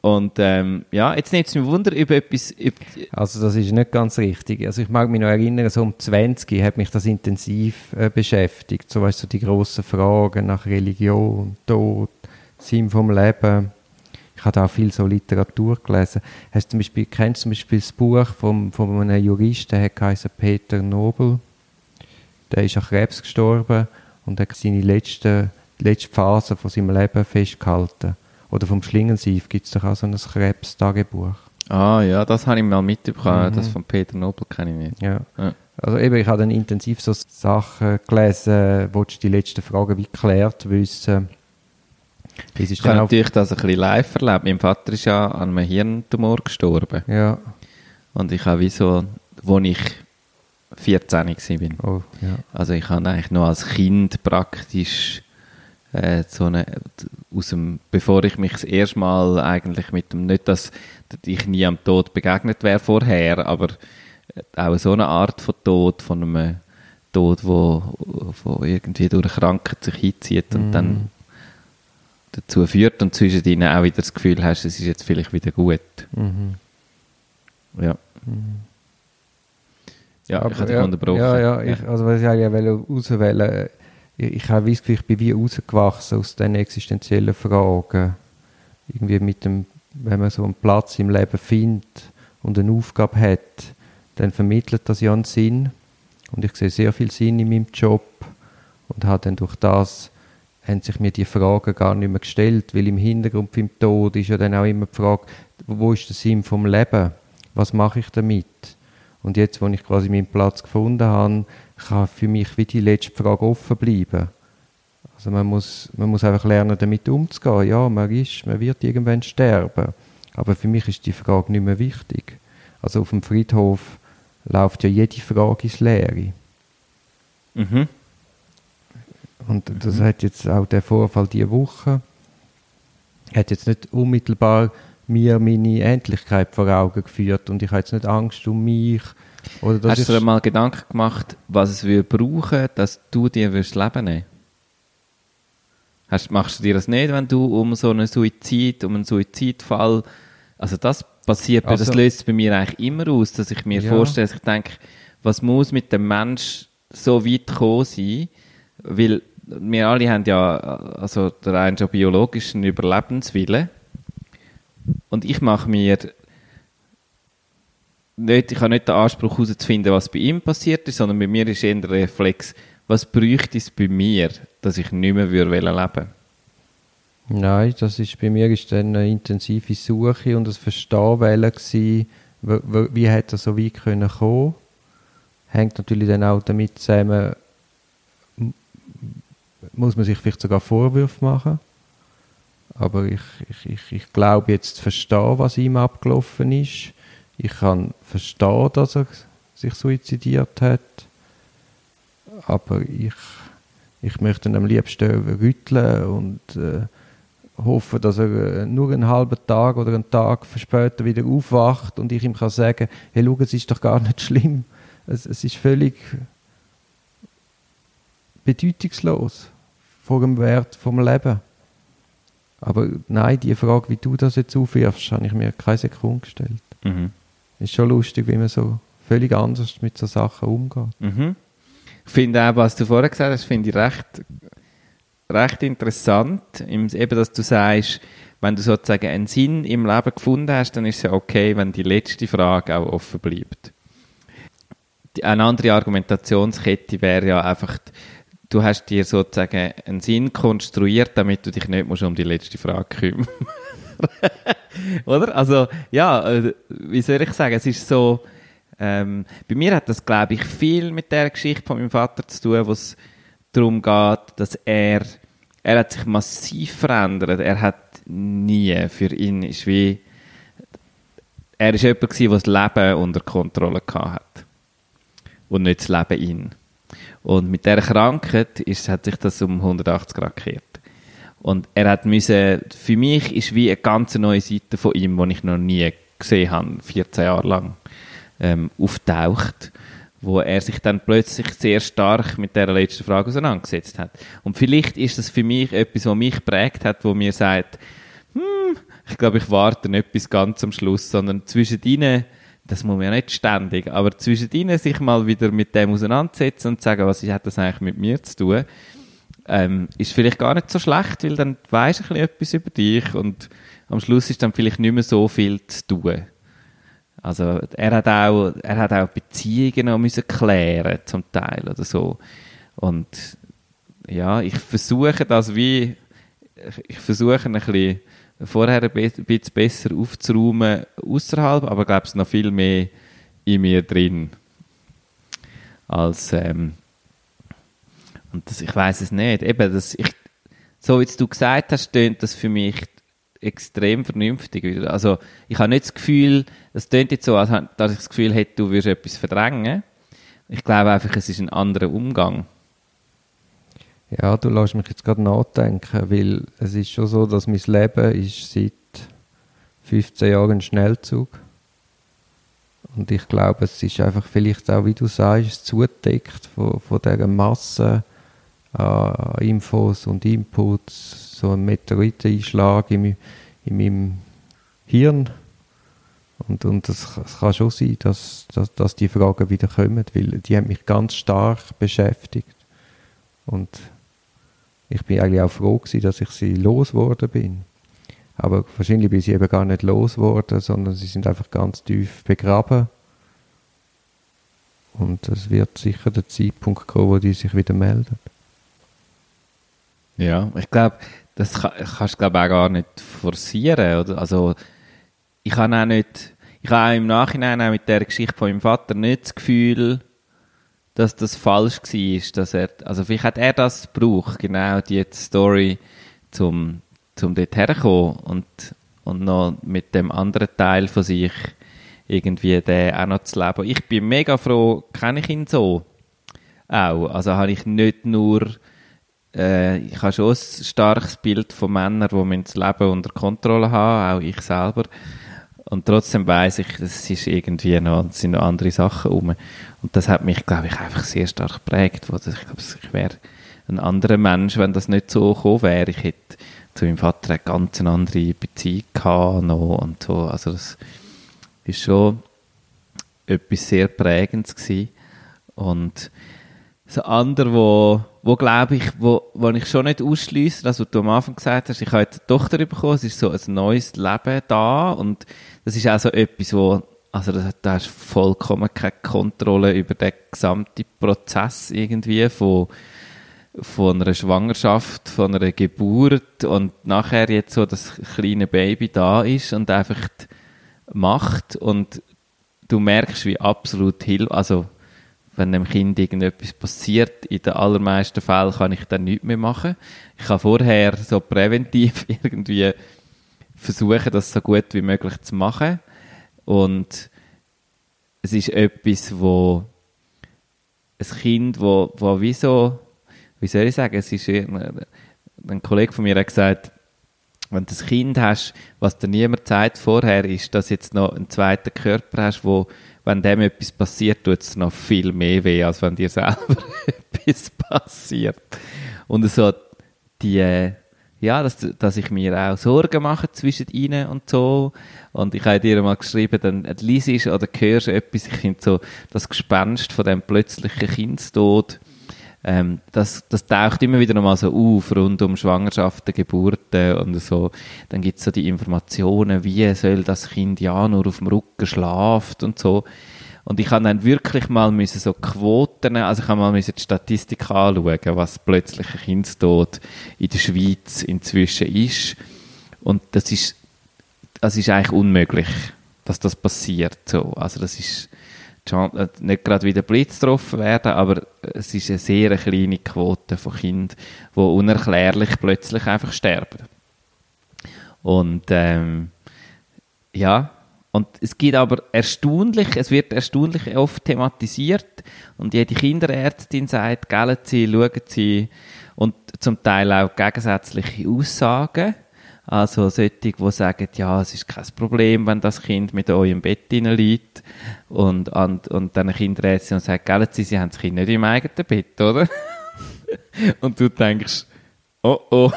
Speaker 2: Und ähm, ja, jetzt nimmt es mich Wunder über etwas... Über
Speaker 1: Also das ist nicht ganz richtig. Also ich mag mich noch erinnern, so um 20 hat mich das intensiv äh, beschäftigt. So weißt du, die grossen Fragen nach Religion, Tod, Sinn vom Leben. Ich habe auch viel so Literatur gelesen. Hast zum Beispiel, kennst du zum Beispiel das Buch vom, von einem Juristen, der heißt Peter Nobel. Der ist an Krebs gestorben und hat seine letzte, letzte Phase von seinem Leben festgehalten. Oder vom Schlingensief gibt es doch auch so ein Krebstagebuch.
Speaker 2: Ah ja, das habe ich mal mitbekommen.
Speaker 1: Mhm.
Speaker 2: Das von Peter Nobel kenne ich nicht.
Speaker 1: Ja.
Speaker 2: Ja.
Speaker 1: Also eben, ich habe dann intensiv so Sachen gelesen, wo die letzten Fragen wie geklärt wissen. Das ist
Speaker 2: Ich habe natürlich das ein bisschen live erlebt. Mein Vater ist ja an einem Hirntumor gestorben.
Speaker 1: ja,
Speaker 2: Und ich habe wie so, wo ich 14 war.
Speaker 1: oh, ja.
Speaker 2: Also ich habe eigentlich noch als Kind praktisch äh, so eine, aus dem, bevor ich mich das erste Mal eigentlich mit dem, nicht, dass ich nie am Tod begegnet wäre vorher, aber auch so eine Art von Tod, von einem Tod, wo, wo irgendwie durch Krankheit sich hinzieht und dann dazu führt und zwischen ihnen auch wieder das Gefühl hast, es ist jetzt vielleicht wieder gut.
Speaker 1: Mhm.
Speaker 2: Ja. Ja, ich habe dich
Speaker 1: ja,
Speaker 2: unterbrochen.
Speaker 1: Ja, ja, ich, also was ich eigentlich auswählen, ich, habe das Gefühl, ich bin wie rausgewachsen aus diesen existenziellen Fragen. Irgendwie mit dem, wenn man so einen Platz im Leben findet und eine Aufgabe hat, dann vermittelt das ja einen Sinn. Und ich sehe sehr viel Sinn in meinem Job und habe dann durch das haben sich mir die Fragen gar nicht mehr gestellt, weil im Hintergrund vom Tod ist ja dann auch immer die Frage, wo ist der Sinn vom Leben? Was mache ich damit? Und jetzt, wo ich quasi meinen Platz gefunden habe, kann für mich wie die letzte Frage offen bleiben. Also man muss, man muss einfach lernen, damit umzugehen. Ja, man ist, man wird irgendwann sterben. Aber für mich ist die Frage nicht mehr wichtig. Also auf dem Friedhof läuft ja jede Frage ins Leere.
Speaker 2: Mhm.
Speaker 1: Und das hat jetzt auch der Vorfall diese Woche, hat jetzt nicht unmittelbar mir meine Endlichkeit vor Augen geführt und ich habe jetzt nicht Angst um mich.
Speaker 2: Hast du dir mal Gedanken gemacht, was es würde brauchen, dass du dir würdest Leben nehmen? Hast, Machst du dir das nicht, wenn du um so einen Suizid, um einen Suizidfall, also das passiert, mir, das
Speaker 1: Also-
Speaker 2: löst bei mir eigentlich immer aus, dass ich mir
Speaker 1: Ja.
Speaker 2: vorstelle, dass ich denke, was muss mit dem Mensch so weit gekommen sein, weil wir alle haben ja, also der eine schon biologischen Überlebenswillen und ich mache mir nicht, ich habe nicht den Anspruch herauszufinden, was bei ihm passiert ist, sondern bei mir ist eher der Reflex, was bräuchte es bei mir, dass ich nicht mehr würde leben wollen.
Speaker 1: Nein, das ist, bei mir ist dann eine intensive Suche und das Verstehen gewesen, wie hat er so weit können kommen. Hängt natürlich dann auch damit zusammen, muss man sich vielleicht sogar Vorwürfe machen. Aber ich, ich, ich, ich glaube jetzt zu verstehen, was ihm abgelaufen ist. Ich kann verstehen, dass er sich suizidiert hat. Aber ich, ich möchte ihn am liebsten rütteln und äh, hoffe, dass er äh, nur einen halben Tag oder einen Tag später wieder aufwacht und ich ihm kann sagen, hey, schau, es ist doch gar nicht schlimm. Es, es ist völlig bedeutungslos vor dem Wert vom Leben. Aber nein, die Frage, wie du das jetzt aufwirfst, habe ich mir keine Sekunde gestellt.
Speaker 2: Mhm.
Speaker 1: Ist schon lustig, wie man so völlig anders mit so Sachen umgeht.
Speaker 2: Mhm. Ich finde auch, was du vorher gesagt hast, finde ich recht, recht interessant. Eben, dass du sagst, wenn du sozusagen einen Sinn im Leben gefunden hast, dann ist es ja okay, wenn die letzte Frage auch offen bleibt. Eine andere Argumentationskette wäre ja einfach, du hast dir sozusagen einen Sinn konstruiert, damit du dich nicht musst um die letzte Frage kümmern (laughs) Oder? Also, ja, äh, wie soll ich sagen, es ist so, ähm, bei mir hat das, glaube ich, viel mit der Geschichte von meinem Vater zu tun, wo es darum geht, dass er, er hat sich massiv verändert. Er hat nie, für ihn ist wie, er ist jemand der das Leben unter Kontrolle hat. Und nicht das Leben ihn. Und mit dieser Krankheit ist, hat sich das um 180 Grad gekehrt. Und er hat müssen, für mich ist wie eine ganz neue Seite von ihm, die ich noch nie gesehen habe, 14 Jahre lang, ähm, auftaucht, wo er sich dann plötzlich sehr stark mit der letzten Frage auseinandergesetzt hat. Und vielleicht ist das für mich etwas, was mich prägt hat, wo mir sagt, hm, ich glaube, ich warte nicht bis ganz am Schluss, sondern zwischen ihnen, das muss man ja nicht ständig, aber zwischen ihnen sich mal wieder mit dem auseinandersetzen und sagen, was hat das eigentlich mit mir zu tun, ähm, ist vielleicht gar nicht so schlecht, weil dann weisst du etwas über dich und am Schluss ist dann vielleicht nicht mehr so viel zu tun. Also er hat auch, er hat auch Beziehungen noch müssen klären zum Teil oder so. Und ja, ich versuche das wie, ich versuche ein bisschen vorher ein bisschen besser aufzuräumen außerhalb, aber glaube es noch viel mehr in mir drin als ähm, und das, ich weiß es nicht. Eben, das, ich, so wie du gesagt hast, tönt das für mich extrem vernünftig. Also ich habe nicht das Gefühl, es tönt jetzt so, als dass ich das Gefühl hätte, du würdest etwas verdrängen. Ich glaube einfach, es ist ein anderer Umgang.
Speaker 1: Ja, du lässt mich jetzt gerade nachdenken, weil es ist schon so, dass mein Leben ist seit 15 Jahren ein Schnellzug. Und ich glaube, es ist einfach vielleicht auch, wie du sagst, zudeckt von, von dieser Masse an Infos und Inputs, so ein Meteoriteneinschlag in, in meinem Hirn. Und, und das, das kann schon sein, dass, dass, dass die Fragen wieder kommen, weil die haben mich ganz stark beschäftigt. Und ich bin eigentlich auch froh gewesen, dass ich sie losgeworden bin. Aber wahrscheinlich bin ich sie eben gar nicht losgeworden, sondern sie sind einfach ganz tief begraben. Und es wird sicher der Zeitpunkt kommen, wo die sich wieder melden.
Speaker 2: Ja, ich glaube, das kann, kannst du auch gar nicht forcieren. Oder? Also ich habe auch nicht, ich habe im Nachhinein auch mit der Geschichte von meinem Vater nicht das Gefühl, dass das falsch war, dass er, also vielleicht hat er das gebraucht, genau die Story, zum, zum dort herkommen und, und noch mit dem anderen Teil von sich irgendwie den auch noch zu leben. Ich bin mega froh, kenne ich ihn so auch. Also habe ich nicht nur, äh, ich habe schon ein starkes Bild von Männern, die das Leben unter Kontrolle haben, auch ich selber. Und trotzdem weiß ich, es ist irgendwie noch, es sind noch andere Sachen rum. Und das hat mich, glaube ich, einfach sehr stark geprägt. Ich glaube, ich wäre ein anderer Mensch, wenn das nicht so gekommen wäre. Ich hätte zu meinem Vater eine ganz andere Beziehung gehabt noch und so. Also das ist schon etwas sehr Prägendes gewesen. Und das andere, wo, wo glaube ich, wo, wo ich schon nicht ausschließe, was du am Anfang gesagt hast, ich habe jetzt eine Tochter bekommen, es ist so ein neues Leben da. Und das ist auch so etwas, wo, also da, hast du vollkommen keine Kontrolle über den gesamten Prozess irgendwie von, von einer Schwangerschaft, von einer Geburt und nachher jetzt so das kleine Baby da ist und einfach macht. Und du merkst, wie absolut hilf, also wenn dem Kind irgendetwas passiert, in den allermeisten Fällen kann ich dann nichts mehr machen. Ich kann vorher so präventiv (laughs) irgendwie versuchen, das so gut wie möglich zu machen. Und es ist etwas, wo ein Kind, wo, wo wie so, wie soll ich sagen, es ist, ein Kollege von mir hat gesagt, wenn du ein Kind hast, was dir niemand sagt vorher, ist, dass jetzt noch einen zweiten Körper hast, wo, wenn dem etwas passiert, tut es noch viel mehr weh, als wenn dir (laughs) selber etwas passiert. Und so die, ja, dass, dass ich mir auch Sorgen mache zwischen ihnen und so. Und ich habe dir mal geschrieben, dann liest oder hörst etwas, ich finde so, das Gespenst von dem plötzlichen Kindstod, ähm, das, das taucht immer wieder nochmal so auf, rund um Schwangerschaften, Geburten und so. Dann gibt es so die Informationen, wie soll das Kind ja nur auf dem Rücken schlaft und so. Und ich habe dann wirklich mal müssen so Quoten, also ich habe mal müssen die Statistik anschauen, was plötzlich ein Kindstod in der Schweiz inzwischen ist. Und das ist, das ist eigentlich unmöglich, dass das passiert. So. Also das ist, nicht gerade wieder Blitz getroffen werden, aber es ist eine sehr kleine Quote von Kindern, die unerklärlich plötzlich einfach sterben. Und ähm, ja, und es gibt aber erstaunlich, es wird erstaunlich oft thematisiert und jede Kinderärztin sagt, gellen Sie, schauen Sie und zum Teil auch gegensätzliche Aussagen also solche, die sagen, ja, es ist kein Problem, wenn das Kind mit euch im Bett liegt und, und, und dann ein Kinderärztin und sagt, Sie, Sie haben das Kind nicht im eigenen Bett, oder? (laughs) und du denkst, oh oh,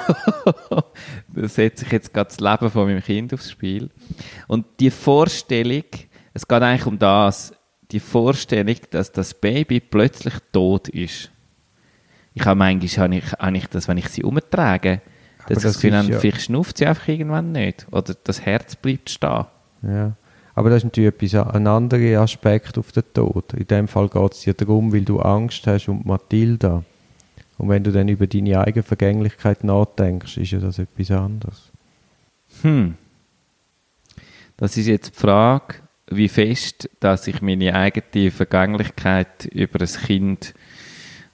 Speaker 2: (laughs) da setze ich jetzt gerade das Leben von meinem Kind aufs Spiel. Und die Vorstellung, es geht eigentlich um das, die Vorstellung, dass das Baby plötzlich tot ist. Ich habe manchmal habe ich, habe ich das, wenn ich sie umtrage,
Speaker 1: das
Speaker 2: das Gefühl
Speaker 1: ja-
Speaker 2: vielleicht schnauft sie einfach irgendwann nicht. Oder das Herz bleibt stehen.
Speaker 1: Ja. Aber das ist natürlich etwas, ein anderer Aspekt auf den Tod. In dem Fall geht es dir darum, weil du Angst hast um die Matilda. Und wenn du dann über deine eigene Vergänglichkeit nachdenkst, ist ja das etwas anderes.
Speaker 2: Hm. Das ist jetzt die Frage, wie fest, dass ich meine eigene Vergänglichkeit über ein Kind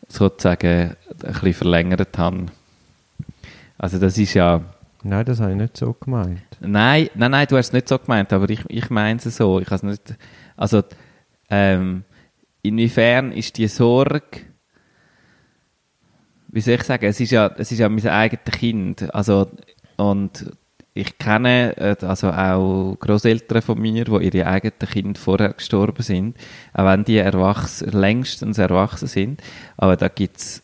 Speaker 2: sozusagen ein bisschen verlängert habe. Also das ist ja...
Speaker 1: Nein, das habe ich nicht so gemeint.
Speaker 2: Nein, nein, nein, du hast es nicht so gemeint, aber ich, ich meine es so. Ich has nicht, also, ähm, inwiefern ist die Sorge, wie soll ich sagen, es ist ja, es ist ja mein eigenes Kind. Also, und ich kenne äh, also auch Großeltern von mir, die ihre eigenen Kinder vorher gestorben sind, auch wenn die erwachsen, längstens erwachsen sind. Aber da gibt's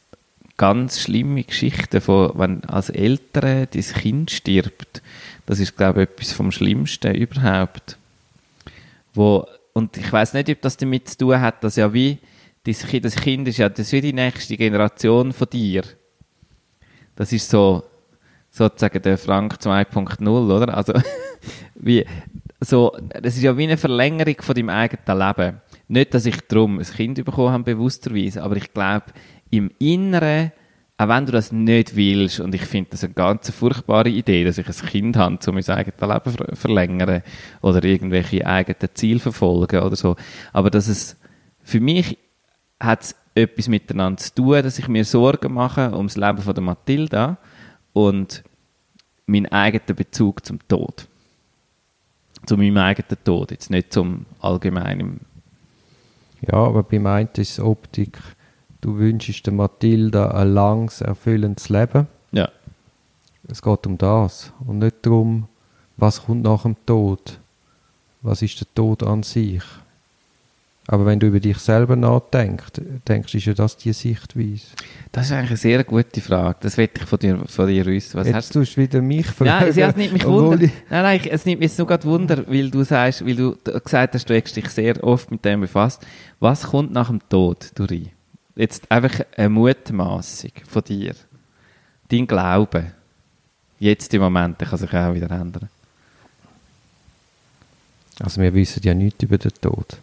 Speaker 2: ganz schlimme Geschichten von, wenn als Eltern dein Kind stirbt. Das ist, glaube ich, etwas vom Schlimmsten überhaupt. Wo, und ich weiß nicht, ob das damit zu tun hat, dass ja wie, das Kind, das Kind ist ja, das wie die nächste Generation von dir. Das ist so, sozusagen der Frank 2.0, oder? Also, (laughs) wie, so, das ist ja wie eine Verlängerung von deinem eigenen Leben. Nicht, dass ich darum ein Kind bekommen habe, bewussterweise, aber ich glaube, im Inneren, auch wenn du das nicht willst, und ich finde das eine ganz furchtbare Idee, dass ich ein Kind habe, um mein eigenes Leben ver verlängern oder irgendwelche eigenen Ziele verfolgen oder so. Aber dass es, für mich hat es etwas miteinander zu tun, dass ich mir Sorgen mache ums Leben von der Matilda und meinen eigenen Bezug zum Tod. Zu meinem eigenen Tod, jetzt nicht zum allgemeinen.
Speaker 1: Ja, aber beim einen ist Optik, du wünschst der Matilda ein langes, erfüllendes Leben.
Speaker 2: Ja.
Speaker 1: Es geht um das und nicht darum, was kommt nach dem Tod. Was ist der Tod an sich? Aber wenn du über dich selber nachdenkst, denkst, ist ja das die Sichtweise.
Speaker 2: Das ist eigentlich eine sehr gute Frage. Das will ich von dir, von dir wissen. Was
Speaker 1: Jetzt
Speaker 2: hast
Speaker 1: tust du wieder mich
Speaker 2: Nein, es, ja, es nimmt mich Wunder.
Speaker 1: ich-
Speaker 2: Nein, nein, es nimmt mich jetzt nur gerade Wunder, weil du sagst, weil du gesagt hast, du hast dich sehr oft mit dem befasst. Was kommt nach dem Tod, Duri? Jetzt einfach eine Mutmaßung von dir. Dein Glaube. Jetzt im Moment, der kann sich auch wieder ändern.
Speaker 1: Also wir wissen ja nichts über den Tod.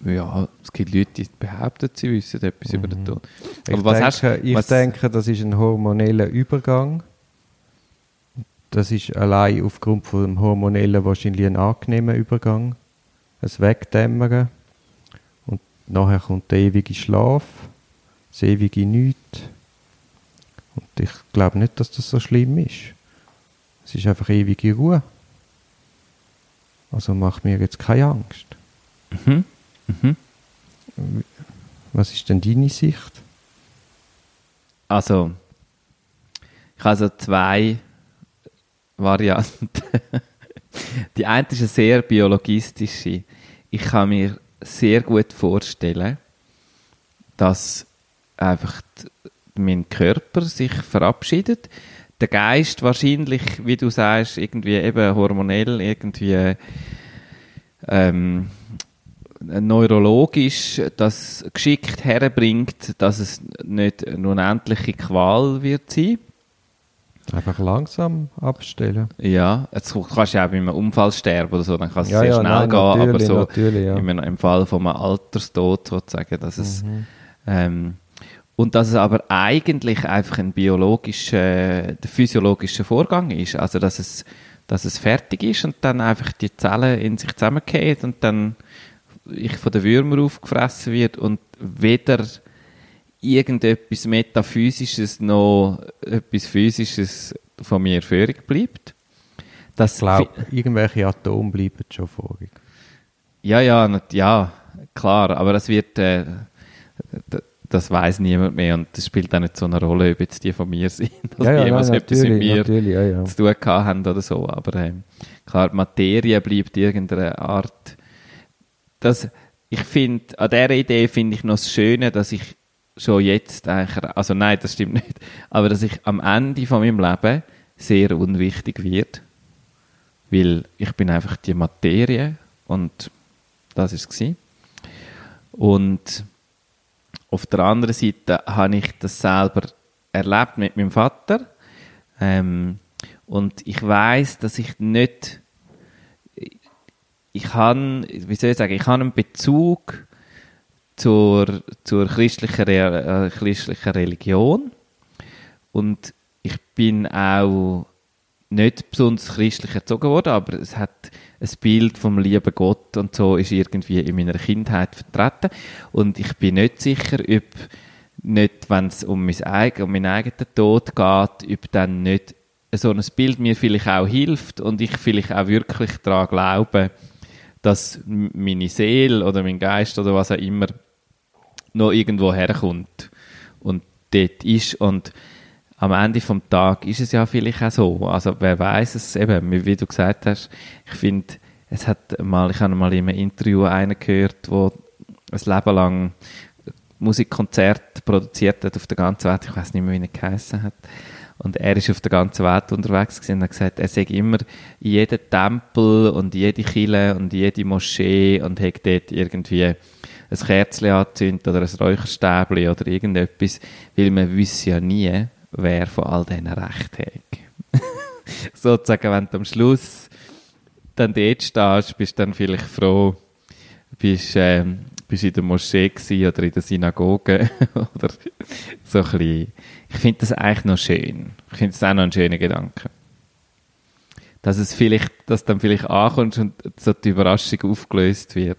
Speaker 2: Ja, es gibt Leute, die behaupten, sie wissen etwas über den Tod.
Speaker 1: Ich,
Speaker 2: Aber was
Speaker 1: denke,
Speaker 2: hast
Speaker 1: ich
Speaker 2: was,
Speaker 1: denke, das ist ein hormoneller Übergang. Das ist allein aufgrund von dem hormonellen wahrscheinlich ein angenehmer Übergang. Ein Wegdämmern. Nachher kommt der ewige Schlaf, das ewige Nichts. Und ich glaube nicht, dass das so schlimm ist. Es ist einfach ewige Ruhe. Also macht mir jetzt keine Angst.
Speaker 2: Mhm. Mhm.
Speaker 1: Was ist denn deine Sicht?
Speaker 2: Also, ich habe also zwei Varianten. (laughs) Die eine ist eine sehr biologistische. Ich kann mir sehr gut vorstellen, dass einfach mein Körper sich verabschiedet. Der Geist wahrscheinlich, wie du sagst, irgendwie eben hormonell, irgendwie ähm, neurologisch das geschickt herbringt, dass es nicht eine unendliche Qual wird sein.
Speaker 1: Einfach langsam abstellen.
Speaker 2: Ja, jetzt kannst du ja auch bei einem Unfall sterben oder so, dann kann es
Speaker 1: Ja,
Speaker 2: sehr
Speaker 1: ja,
Speaker 2: schnell
Speaker 1: nein,
Speaker 2: gehen, aber so
Speaker 1: ja.
Speaker 2: im, im Fall von einem Alterstod sozusagen, dass es
Speaker 1: Mhm.
Speaker 2: ähm, und dass es aber eigentlich einfach ein biologischer, der physiologischer Vorgang ist, also dass es, dass es fertig ist und dann einfach die Zellen in sich zusammenfallen und dann ich von den Würmern aufgefressen wird und weder irgendetwas Metaphysisches noch etwas Physisches von mir übrig bleibt. Das
Speaker 1: Ich glaube, irgendwelche Atome bleiben schon vorig.
Speaker 2: ja, ja, nat- ja, klar, aber das wird, äh, das weiß niemand mehr und das spielt auch nicht so eine Rolle, ob jetzt die von mir (laughs) sind oder
Speaker 1: Ja, ja,
Speaker 2: jemals
Speaker 1: nein,
Speaker 2: etwas mit mir
Speaker 1: ja, ja.
Speaker 2: zu tun haben oder so, aber ähm, klar, Materie bleibt irgendeine Art, das, ich finde, an dieser Idee finde ich noch das Schöne, dass ich schon jetzt eigentlich, also nein, das stimmt nicht, aber dass ich am Ende von meinem Leben sehr unwichtig wird, weil ich bin einfach die Materie und das ist es Und auf der anderen Seite habe ich das selber erlebt mit meinem Vater. Ähm, und ich weiß, dass ich nicht ich habe, wie soll ich sagen, ich habe einen Bezug zur, zur christlichen, äh, christlichen Religion. Und ich bin auch nicht besonders christlich erzogen worden, aber es hat ein Bild vom lieben Gott und so ist irgendwie in meiner Kindheit vertreten. Und ich bin nicht sicher, ob nicht, wenn es um, mein eigen, um meinen eigenen Tod geht, ob dann nicht so ein Bild mir vielleicht auch hilft und ich vielleicht auch wirklich daran glaube, dass meine Seele oder mein Geist oder was auch immer noch irgendwo herkommt und dort ist und am Ende vom Tag ist es ja vielleicht auch so. Also wer weiß es eben, wie du gesagt hast. Ich finde, es hat mal, ich habe mal in einem Interview einen gehört, wo ein Leben lang Musikkonzerte produziert hat auf der ganzen Welt. Ich weiß nicht mehr, wie er geheißen hat. Und er ist auf der ganzen Welt unterwegs gewesen und hat gesagt, er sagt immer in jedem Tempel und jede Kille und jede Moschee und hat dort irgendwie ein Kerzchen angezündet oder ein Räucherstäbchen oder irgendetwas, weil man wüsste ja nie, wer von all denen recht hat. (laughs) Sozusagen, wenn du am Schluss dann dort stehst, bist du dann vielleicht froh, bist, ähm, bist in der Moschee oder in der Synagoge (laughs) oder so ein bisschen. Ich finde das eigentlich noch schön. Ich finde es auch noch ein schöner Gedanke. Dass es vielleicht, dass dann vielleicht ankommt und so die Überraschung aufgelöst wird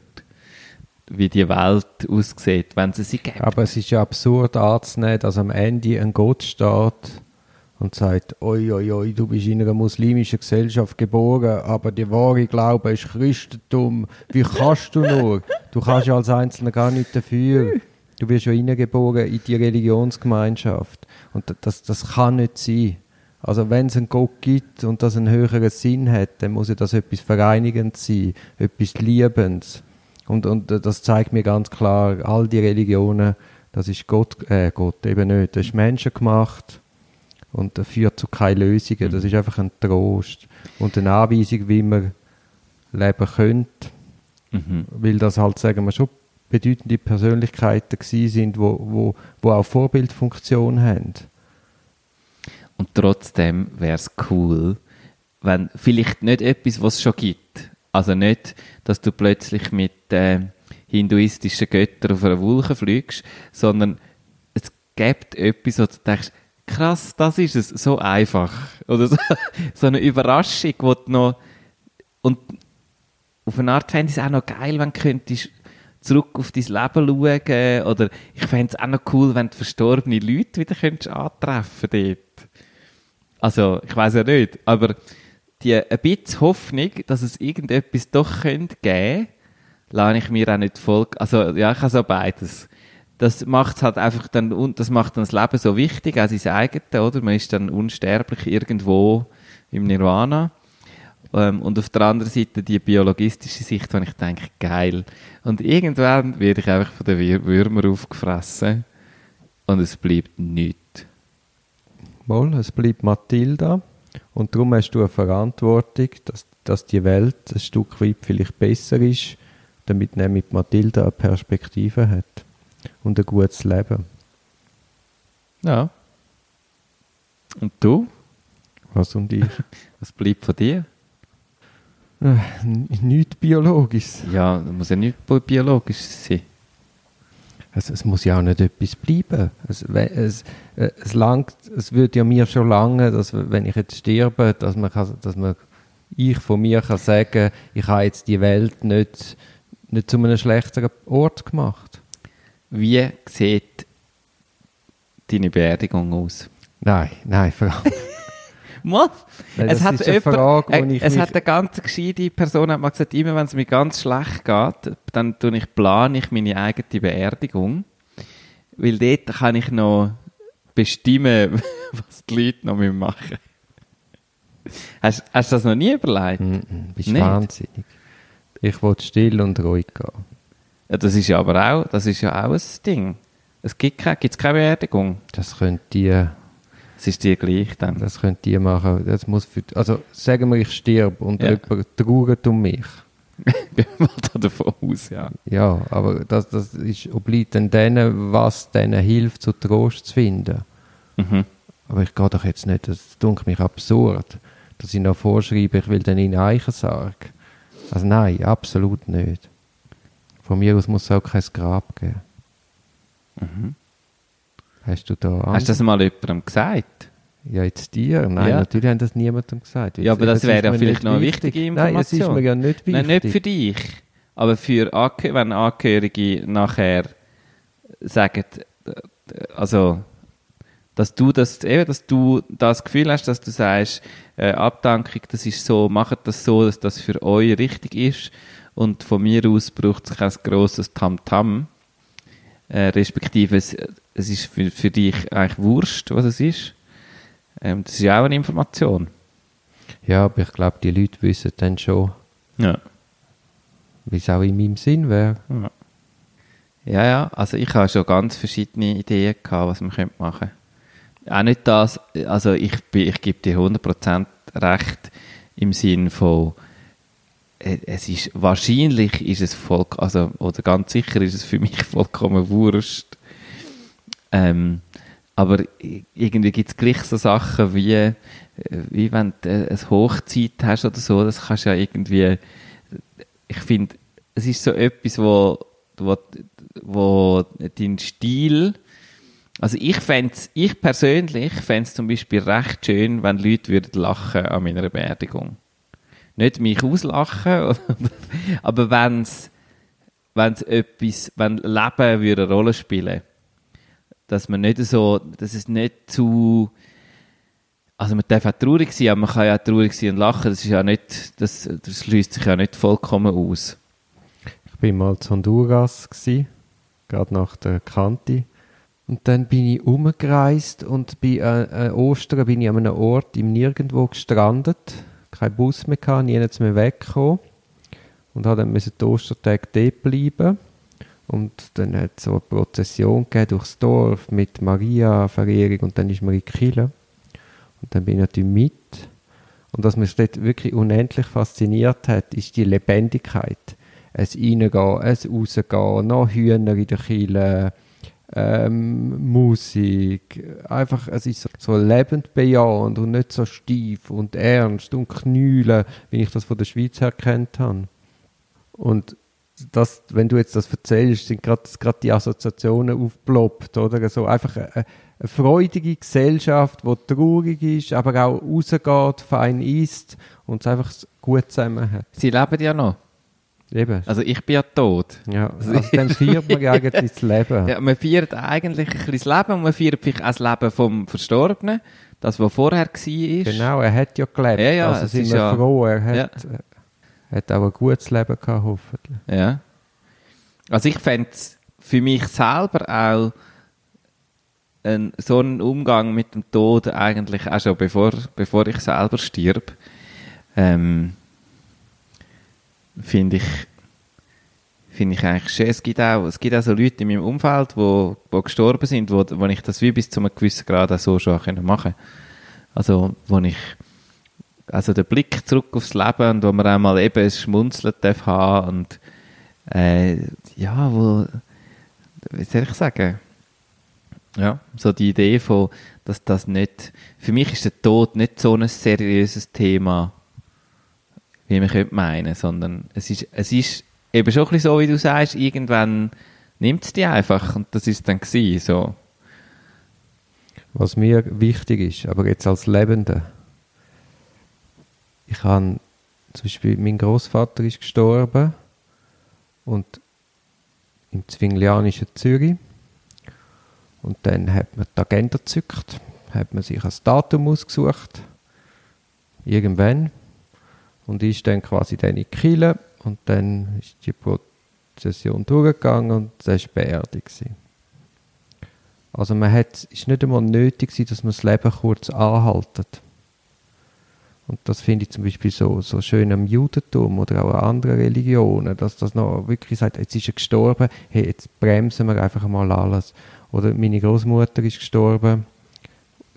Speaker 2: wie die Welt aussieht, wenn sie sie gibt.
Speaker 1: Aber es ist ja absurd anzunehmen, dass am Ende ein Gott steht und sagt, oi, oi, oi, du bist in einer muslimischen Gesellschaft geboren, aber der wahre Glaube ist Christentum. Wie kannst du nur? Du kannst ja als Einzelner gar nicht dafür. Du wirst ja hineingeboren in die Religionsgemeinschaft. Und das, das kann nicht sein. Also wenn es einen Gott gibt und das einen höheren Sinn hat, dann muss ja das etwas Vereinigendes sein, etwas Liebendes. Und, und das zeigt mir ganz klar, all die Religionen, das ist Gott, äh, Gott eben nicht, das ist Menschen gemacht und das führt zu keinen Lösungen. Das ist einfach ein Trost und eine Anweisung, wie man leben könnte, mhm. weil das halt, sagen wir schon, bedeutende Persönlichkeiten gewesen sind, wo, wo, wo auch Vorbildfunktion haben.
Speaker 2: Und trotzdem wäre es cool, wenn vielleicht nicht etwas, was es schon gibt, also nicht, dass du plötzlich mit äh, hinduistischen Göttern auf einer Wolke fliegst, sondern es gibt etwas, wo du denkst, krass, das ist es, so einfach. Oder so, (laughs) so eine Überraschung, wo du noch, und auf eine Art fände ich es auch noch geil, wenn du könntest zurück auf dein Leben schauen, oder ich fände es auch noch cool, wenn du verstorbene Leute wieder könntest antreffen dort. Also, ich weiß ja nicht, aber die ein bisschen Hoffnung, dass es irgendetwas doch könnte geben, lasse ich mir auch nicht folgen. Also, ja, ich habe so beides. Das macht halt einfach dann, das macht dann das Leben so wichtig, auch sein eigenes, oder? Man ist dann unsterblich irgendwo im Nirvana. Ähm, und auf der anderen Seite die biologistische Sicht, wo ich denke, geil. Und irgendwann werde ich einfach von den Würmern aufgefressen und es bleibt nichts.
Speaker 1: Wohl, es bleibt Mathilda. Und darum hast du eine Verantwortung, dass, dass die Welt ein Stück weit vielleicht besser ist, damit nämlich Mathilda eine Perspektive hat und ein gutes Leben.
Speaker 2: Ja. Und du?
Speaker 1: Was und ich? (laughs)
Speaker 2: Was bleibt von dir?
Speaker 1: Äh, nichts Biologisches.
Speaker 2: Ja, das muss ja nicht biologisch sein.
Speaker 1: Also es muss ja auch nicht etwas bleiben. Es, es, äh, es, langt, es würde ja mir schon lange, dass wenn ich jetzt sterbe, dass man, kann, dass man ich von mir kann sagen, ich habe jetzt die Welt nicht, nicht zu einem schlechteren Ort gemacht.
Speaker 2: Wie sieht deine Beerdigung aus?
Speaker 1: Nein, nein, vor allem.
Speaker 2: Was? es hat, jemand, Frage, äh, es hat eine ganz gescheite Person hat mal gesagt, immer wenn es mir ganz schlecht geht, dann tue ich, plane ich meine eigene Beerdigung. Weil dort kann ich noch bestimmen, (laughs) was die Leute noch machen Hast, hast du das noch nie überlegt? Mm
Speaker 1: -mm, bist Nicht? wahnsinnig. Ich will still und ruhig gehen.
Speaker 2: Ja, das ist ja aber auch, das ist ja auch ein Ding. Es gibt keine, gibt's keine Beerdigung.
Speaker 1: Das könnte die,
Speaker 2: Es ist dir gleich dann.
Speaker 1: das könnte die machen. Das muss für, also sagen wir, ich sterbe und
Speaker 2: Ja.
Speaker 1: jemand trauert um mich.
Speaker 2: Gehen wir da davon aus, ja.
Speaker 1: Ja, aber das, das ist, obliegt dann denen, was denen hilft, zu Trost zu finden.
Speaker 2: Mhm.
Speaker 1: Aber ich gehe doch jetzt nicht, das dunkelt mich absurd, dass ich noch vorschreibe, ich will dann in Eichensarg. Also nein, absolut nicht. Von mir aus muss es auch kein Grab geben. Hast du da.
Speaker 2: Hast du das mal jemandem gesagt?
Speaker 1: Ja, jetzt dir? Nein,
Speaker 2: Ja.
Speaker 1: natürlich haben das niemandem gesagt.
Speaker 2: Ja, aber das wäre ja vielleicht noch eine
Speaker 1: wichtig.
Speaker 2: wichtige
Speaker 1: Nein, es ist
Speaker 2: Information.
Speaker 1: mir ja nicht wichtig.
Speaker 2: Nein, nicht für dich. Aber für Angeh wenn Angehörige nachher sagen, also, dass du das, eben, dass du das Gefühl hast, dass du sagst, äh, Abdankung, das ist so, macht das so, dass das für euch richtig ist. Und von mir aus braucht es kein grosses Tamtam. Äh, respektive, es, es ist für, für dich eigentlich wurscht, was es ist. Ähm, das ist ja auch eine Information.
Speaker 1: Ja, aber ich glaube, die Leute wissen dann schon,
Speaker 2: Ja.
Speaker 1: wie es auch in meinem Sinn wäre.
Speaker 2: Ja, ja, also ich habe schon ganz verschiedene Ideen gehabt, was man könnte machen Auch nicht das, also ich, bin, ich gebe dir 100% recht im Sinn von, äh, es ist, wahrscheinlich ist es voll, also, oder ganz sicher ist es für mich (laughs) vollkommen wurscht. Ähm, aber irgendwie gibt es gleich so Sachen wie, äh, wie wenn du äh, eine Hochzeit hast oder so, das kannst du ja irgendwie, ich finde, es ist so etwas, wo, wo, wo dein Stil, also ich fänd's, ich persönlich fände es zum Beispiel recht schön, wenn Leute würden lachen an meiner Beerdigung. Nicht mich auslachen, (laughs) aber wenn's, wenn's etwas, wenn Leben würde eine Rolle spielen, dass man nicht so, dass es nicht zu, also man darf auch traurig sein, aber man kann ja auch traurig sein und lachen, das ist ja nicht, das, das schließt sich ja nicht vollkommen aus.
Speaker 1: Ich bin mal zu Honduras, gsi, gerade nach der Kante. Und dann bin ich umgereist und bei äh, äh, Ostern bin ich an einem Ort im Nirgendwo gestrandet. Kein Bus mehr niemand mehr weggekommen. Und habe dann müssen die Ostertage dort bleiben. Und dann hat es so eine Prozession durchs Dorf mit Maria-Verehrung und dann ist man in Kirche. Und dann bin ich natürlich mit. Und was mich dort wirklich unendlich fasziniert hat, ist die Lebendigkeit. Es reingehen, es rausgehen, noch Hühner in der Kille, ähm, Musik. Einfach, es ist so, so lebend bejahend und nicht so steif und ernst und knühle, wie ich das von der Schweiz her kennt habe. Und das, wenn du jetzt das erzählst, sind gerade die Assoziationen aufgeploppt, oder? So einfach eine, eine freudige Gesellschaft, die traurig ist, aber auch rausgeht, fein isst und es einfach gut zusammen hat.
Speaker 2: Sie leben ja noch.
Speaker 1: Eben.
Speaker 2: Also ich bin ja tot.
Speaker 1: Ja, also dann feiert man eigentlich (laughs) das Leben.
Speaker 2: Ja, man feiert eigentlich ein bisschen das Leben und man feiert vielleicht auch das Leben vom Verstorbenen, das, was vorher war.
Speaker 1: Genau, er hat ja gelebt.
Speaker 2: Ja, ja,
Speaker 1: also sind
Speaker 2: ist
Speaker 1: wir
Speaker 2: ja-
Speaker 1: froh, er hat,
Speaker 2: Ja.
Speaker 1: Hat auch ein gutes Leben gehabt, hoffentlich.
Speaker 2: Ja. Also ich fände es für mich selber auch ein, so einen Umgang mit dem Tod eigentlich auch schon bevor, bevor ich selber stirb, ähm, finde ich finde ich eigentlich schön. Es gibt auch, es gibt auch so Leute in meinem Umfeld, wo, wo gestorben sind, wo, wo ich das wie bis zu einem gewissen Grad auch so schon machen Also, wo ich also der Blick zurück aufs Leben und wo man auch mal eben ein Schmunzeln darf haben und äh, ja, wo, wie soll ich sagen, ja, so die Idee von, dass das nicht, für mich ist der Tod nicht so ein seriöses Thema, wie man könnte meinen, sondern es ist, es ist eben schon ein bisschen so, wie du sagst, irgendwann nimmt es die einfach und das ist dann gewesen, so.
Speaker 1: Was mir wichtig ist, aber jetzt als Lebender, ich habe zum Beispiel, mein Großvater ist gestorben und im Zwinglianischen Zürich und dann hat man die Agenda gezückt, hat man sich ein Datum ausgesucht, irgendwann und ist dann quasi dann in Kirche und dann ist die Prozession durchgegangen und das war beerdigt. Also man hat, es ist nicht einmal nötig dass man das Leben kurz anhaltet. Und das finde ich zum Beispiel so, so schön am Judentum oder auch an anderen Religionen, dass das noch wirklich sagt, jetzt ist er gestorben, hey, jetzt bremsen wir einfach mal alles Oder meine Großmutter ist gestorben.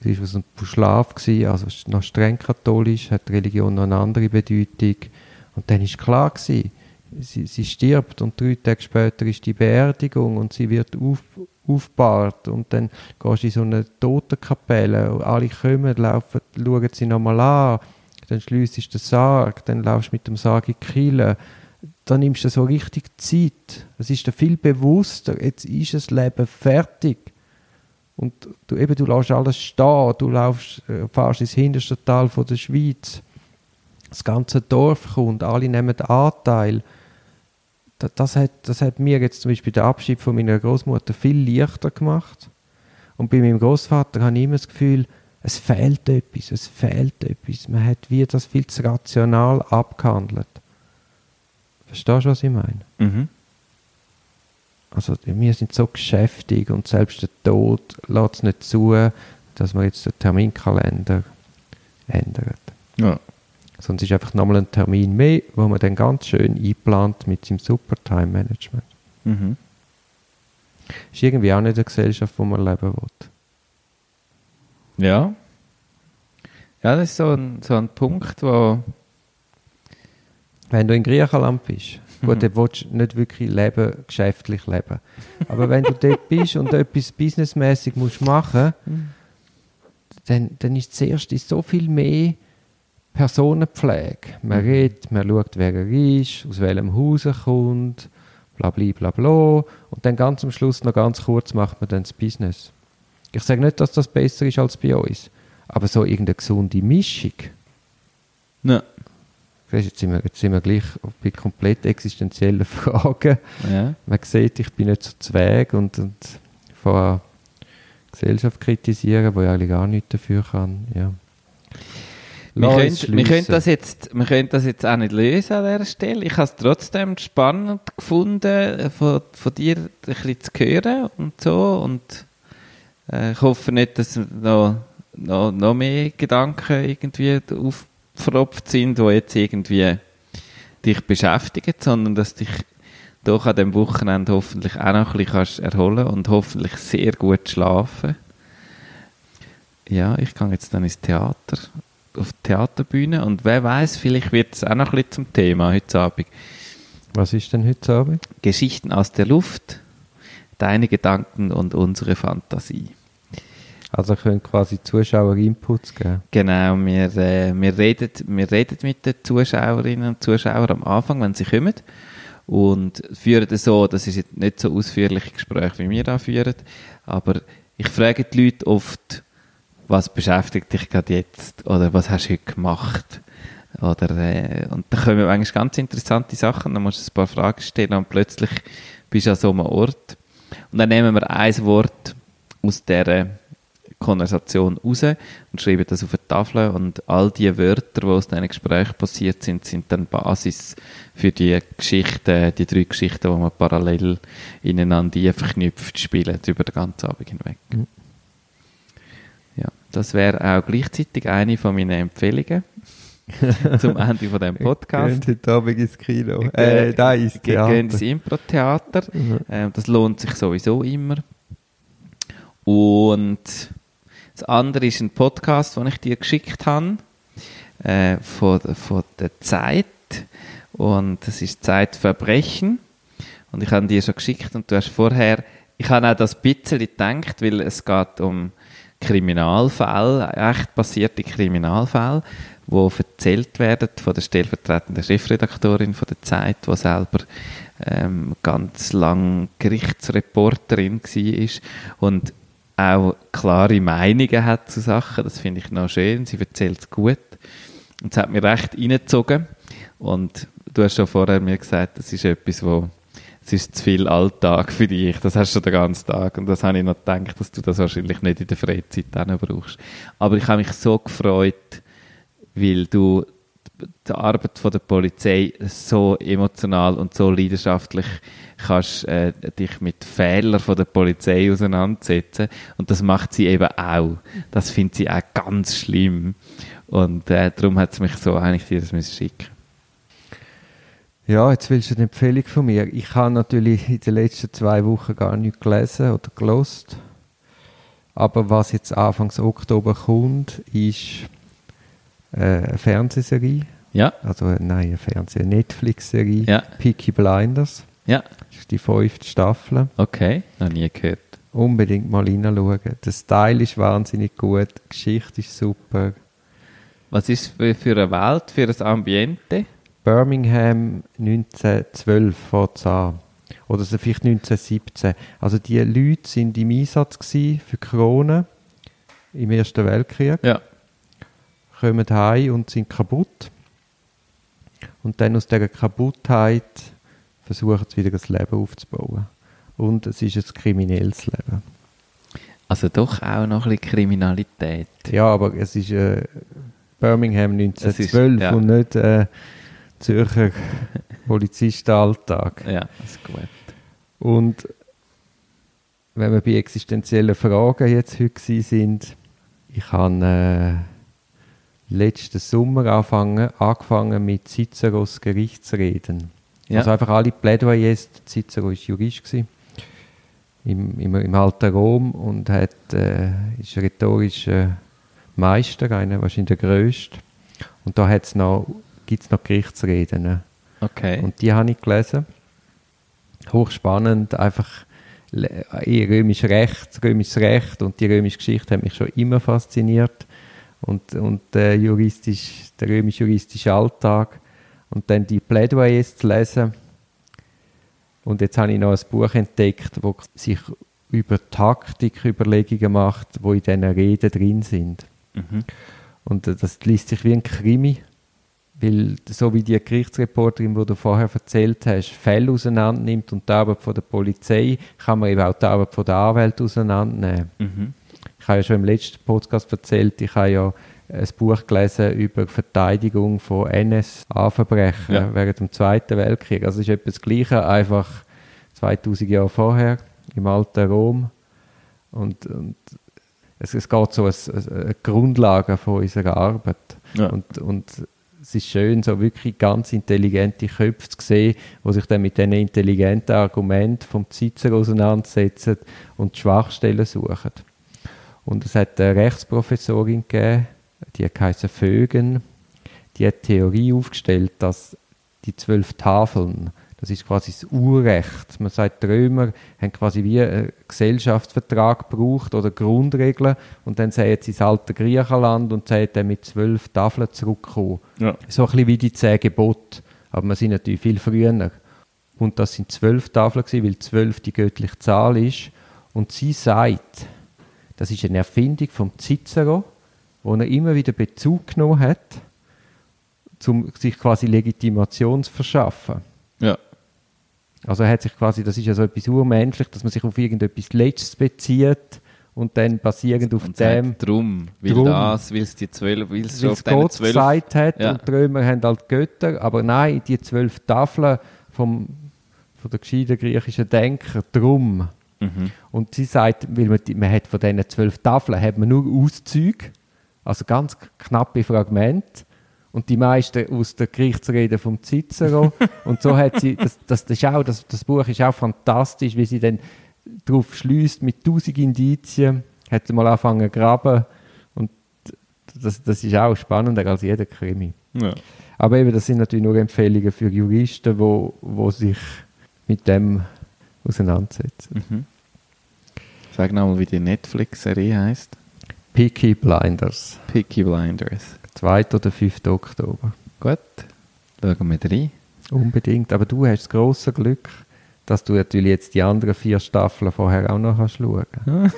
Speaker 1: Sie war aus einem Schlaf, gewesen, also noch streng katholisch, hat die Religion noch eine andere Bedeutung. Und dann ist klar gewesen, sie, sie stirbt und drei Tage später ist die Beerdigung und sie wird auf, aufbahrt und dann gehst du in so eine Totenkapelle und alle kommen, laufen, schauen sie nochmal an, dann schließt du den Sarg, dann laufst du mit dem Sarg in die Kille, dann nimmst du so richtig Zeit. Es ist dir viel bewusster, jetzt ist das Leben fertig. Und du, eben, du lässt alles stehen, du laufst, äh, fährst ins hinterste Tal von der Schweiz. Das ganze Dorf kommt, alle nehmen Anteil. Das, das, hat, das hat mir jetzt zum Beispiel den Abschied von meiner Großmutter viel leichter gemacht. Und bei meinem Großvater habe ich immer das Gefühl, es fehlt etwas, es fehlt etwas. Man hat wie das viel zu rational abgehandelt. Verstehst du, was ich meine?
Speaker 2: Mhm.
Speaker 1: Also wir sind so geschäftig und selbst der Tod lässt es nicht zu, dass man jetzt den Terminkalender ändert.
Speaker 2: Ja.
Speaker 1: Sondern es ist einfach nochmal ein Termin mehr, wo man dann ganz schön einplant mit seinem Super Time Management.
Speaker 2: Mhm.
Speaker 1: Ist irgendwie auch nicht eine Gesellschaft, wo man leben will.
Speaker 2: Ja. Ja, das ist so ein, so ein Punkt, wo.
Speaker 1: Wenn du in Griechenland bist, gut, dann willst du nicht wirklich leben, geschäftlich leben. Aber wenn du dort (laughs) bist und etwas businessmäßig musst machen, dann, dann ist zuerst ist so viel mehr Personenpflege. Man redet, man schaut, wer er ist, aus welchem Haus er kommt, bla bla bla bla. Und dann ganz am Schluss noch ganz kurz macht man dann das Business. Ich sage nicht, dass das besser ist als bei uns, aber so irgendeine gesunde Mischung.
Speaker 2: Ja.
Speaker 1: Jetzt sind, wir, jetzt sind wir gleich bei komplett existenziellen (laughs) Fragen.
Speaker 2: ja.
Speaker 1: Man sieht, ich bin nicht so zweig und, und von Gesellschaft kritisieren, wo ich eigentlich gar nichts dafür kann. Ja.
Speaker 2: Wir können, wir, können das jetzt, wir können das jetzt auch nicht lösen an dieser Stelle. Ich habe es trotzdem spannend gefunden, von, von dir ein bisschen zu hören und so. Und ich hoffe nicht, dass noch, noch, noch mehr Gedanken irgendwie aufgepfropft sind, die jetzt irgendwie dich beschäftigen, sondern dass dich doch an dem Wochenende hoffentlich auch noch ein bisschen kannst erholen und hoffentlich sehr gut schlafen. Ja, ich gehe jetzt dann ins Theater, auf die Theaterbühne und wer weiß, vielleicht wird es auch noch ein bisschen zum Thema heute Abend.
Speaker 1: Was ist denn heute Abend?
Speaker 2: Geschichten aus der Luft, deine Gedanken und unsere Fantasie.
Speaker 1: Also können quasi Zuschauer Inputs geben.
Speaker 2: Genau, wir, äh, wir, reden, wir reden mit den Zuschauerinnen und Zuschauern am Anfang, wenn sie kommen. Und führen das so, das ist jetzt nicht so ausführliche Gespräche, wie wir da führen, aber ich frage die Leute oft, was beschäftigt dich gerade jetzt oder was hast du heute gemacht? Oder, äh, und da kommen eigentlich ganz interessante Sachen, dann musst du ein paar Fragen stellen und plötzlich bist du an so einem Ort. Und dann nehmen wir ein Wort aus dieser Konversation raus und schreiben das auf eine Tafel und all die Wörter, die aus diesen Gesprächen passiert sind, sind dann Basis für die Geschichten, die drei Geschichten, die man parallel ineinander verknüpft spielen, über den ganzen Abend hinweg.
Speaker 1: Mhm.
Speaker 2: Ja, das wäre auch gleichzeitig eine von meinen Empfehlungen (laughs) zum Ende von dem (laughs) Podcast.
Speaker 1: Gehen heute Abend ins Kino.
Speaker 2: Äh,
Speaker 1: da ist Theater.
Speaker 2: Gehen ins Impro-Theater.
Speaker 1: Mhm.
Speaker 2: Ähm, das lohnt sich sowieso immer. Und das andere ist ein Podcast, den ich dir geschickt habe, äh, von, von der Zeit. Und das ist Zeitverbrechen. Und ich habe dir schon geschickt und du hast vorher, ich habe auch das ein bisschen gedacht, weil es geht um Kriminalfälle, echt passierte Kriminalfälle, wo erzählt werden von der stellvertretenden Chefredaktorin von der Zeit, die selber ähm, ganz lang Gerichtsreporterin war und auch klare Meinungen hat zu Sachen. Das finde ich noch schön. Sie erzählt es gut. Und es hat mir recht reingezogen. Und du hast schon vorher mir gesagt, das ist etwas, wo es ist zu viel Alltag für dich. Das hast du den ganzen Tag. Und das habe ich noch gedacht, dass du das wahrscheinlich nicht in der Freizeit dann brauchst. Aber ich habe mich so gefreut, weil du die Arbeit von der Polizei so emotional und so leidenschaftlich kannst äh, dich mit Fehlern von der Polizei auseinandersetzen und das macht sie eben auch. Das findet sie auch ganz schlimm und äh, darum hat es mich so eigentlich dir das schicken.
Speaker 1: Ja, jetzt willst du eine Empfehlung von mir. Ich habe natürlich in den letzten zwei Wochen gar nichts gelesen oder gelost. Aber was jetzt Anfangs Oktober kommt, ist eine Fernsehserie.
Speaker 2: Ja,
Speaker 1: Also äh, nein, eine Fernseh-, Netflix-Serie.
Speaker 2: Ja.
Speaker 1: Peaky Blinders.
Speaker 2: ja,
Speaker 1: Das ist die fünfte Staffel.
Speaker 2: okay, noch nie gehört.
Speaker 1: Unbedingt mal reinschauen. Der Style ist wahnsinnig gut, die Geschichte ist super.
Speaker 2: Was ist für, eine Welt, für ein Ambiente?
Speaker 1: Birmingham 1912 fängt an. Oder so vielleicht 1917. Also die Leute sind im Einsatz für die Krone im Ersten Weltkrieg,
Speaker 2: Ja,
Speaker 1: kommen heim und sind kaputt. Und dann aus dieser Kaputtheit versuchen sie wieder das Leben aufzubauen. Und es ist ein kriminelles Leben.
Speaker 2: also doch auch noch ein bisschen Kriminalität.
Speaker 1: Ja, aber es ist äh, Birmingham
Speaker 2: Es ist-
Speaker 1: 1912
Speaker 2: ja.
Speaker 1: und nicht äh, Zürcher Polizistenalltag.
Speaker 2: Ja, das ist gut.
Speaker 1: Und wenn wir bei existenziellen Fragen jetzt heute sind, ich habe äh, letzten Sommer angefangen, angefangen mit Ciceros Gerichtsreden.
Speaker 2: Ja.
Speaker 1: Also einfach alle Plädoyers, Cicero war Jurist, gewesen, im, im, im alten Rom und hat, äh, ist rhetorischer Meister, einer wahrscheinlich der grösste. Und da hat's noch, gibt es noch Gerichtsreden.
Speaker 2: Okay.
Speaker 1: Und die habe ich gelesen. Hochspannend, einfach le- eher römisch Recht, römisches Recht und die römische Geschichte hat mich schon immer fasziniert. Und, und der, juristisch, der römisch-juristische Alltag. Und dann die Plädoyers zu lesen. Und jetzt habe ich noch ein Buch entdeckt, wo sich über Taktiküberlegungen macht, wo in diesen Reden drin sind.
Speaker 2: mhm.
Speaker 1: Und äh, das liest sich wie ein Krimi, weil so wie die Gerichtsreporterin, die du vorher erzählt hast, Fälle auseinander nimmt und die Arbeit von der Polizei, kann man eben auch die Arbeit von der Anwälte auseinandernehmen.
Speaker 2: Mhm.
Speaker 1: Ich habe ja schon im letzten Podcast erzählt, ich habe ja ein Buch gelesen über die Verteidigung von NSA-Verbrechen
Speaker 2: Ja.
Speaker 1: während dem Zweiten Weltkrieg. Also es ist etwas Gleiches, einfach 2000 Jahre vorher im alten Rom. Und, und es, es geht so als, als eine Grundlage von unserer Arbeit.
Speaker 2: Ja.
Speaker 1: Und, und es ist schön, so wirklich ganz intelligente Köpfe zu sehen, die sich dann mit diesen intelligenten Argumenten vom Cicero auseinandersetzen und die Schwachstellen suchen. Und es hat eine Rechtsprofessorin gegeben, die heisst Vögen, die hat die Theorie aufgestellt, dass die zwölf Tafeln, das ist quasi das Urrecht. Man sagt, die Römer haben quasi wie einen Gesellschaftsvertrag gebraucht oder Grundregeln und dann sagen sie ins alte Griechenland und sagen dann mit zwölf Tafeln zurückkommen.
Speaker 2: Ja.
Speaker 1: So ein bisschen wie die zehn Gebote, aber wir sind natürlich viel früher. Und das sind zwölf Tafeln gewesen, weil zwölf die göttliche Zahl ist. Und sie sagt, das ist eine Erfindung vom Cicero, wo er immer wieder Bezug genommen hat, um sich quasi Legitimation zu verschaffen.
Speaker 2: Ja.
Speaker 1: Also er hat sich quasi, das ist ja so etwas urmenschlich, dass man sich auf irgendetwas Letztes bezieht und dann basierend auf
Speaker 2: Und
Speaker 1: dem
Speaker 2: sagt drum, weil
Speaker 1: Drum.
Speaker 2: das, weil es die zwölf, weil es auf
Speaker 1: Gott
Speaker 2: zwölf...
Speaker 1: gesagt hat
Speaker 2: Ja.
Speaker 1: und die Römer haben halt Götter, aber nein, die zwölf Tafeln vom, von der gescheiten griechischen Denker, drum.
Speaker 2: Mhm.
Speaker 1: Und sie sagt, weil man, man hat von diesen zwölf Tafeln hat man nur Auszüge, also ganz knappe Fragmente. Und die meisten aus der Gerichtsrede vom Cicero. (laughs) und so hat sie, das, das, das, ist auch, das, das Buch ist auch fantastisch, wie sie dann darauf schließt mit tausend Indizien. Hat sie mal angefangen zu graben. Und das, das ist auch spannender als jeder Krimi.
Speaker 2: Ja.
Speaker 1: Aber eben, das sind natürlich nur Empfehlungen für Juristen, wo, wo sich mit dem auseinandersetzen.
Speaker 2: Mhm. Sag nochmal, wie die Netflix-Serie heißt.
Speaker 1: Peaky Blinders.
Speaker 2: Peaky Blinders.
Speaker 1: 2. oder 5. Oktober.
Speaker 2: Gut, schauen wir rein.
Speaker 1: Unbedingt. Aber du hast das grosse Glück, dass du natürlich jetzt die anderen vier Staffeln vorher auch noch kannst schauen (laughs)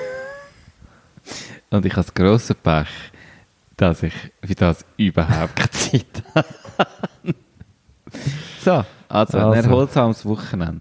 Speaker 2: Und ich habe das grosse Pech, dass ich für das überhaupt keine Zeit (laughs) habe. so, also, ein
Speaker 1: Also.
Speaker 2: erholsames Wochenende.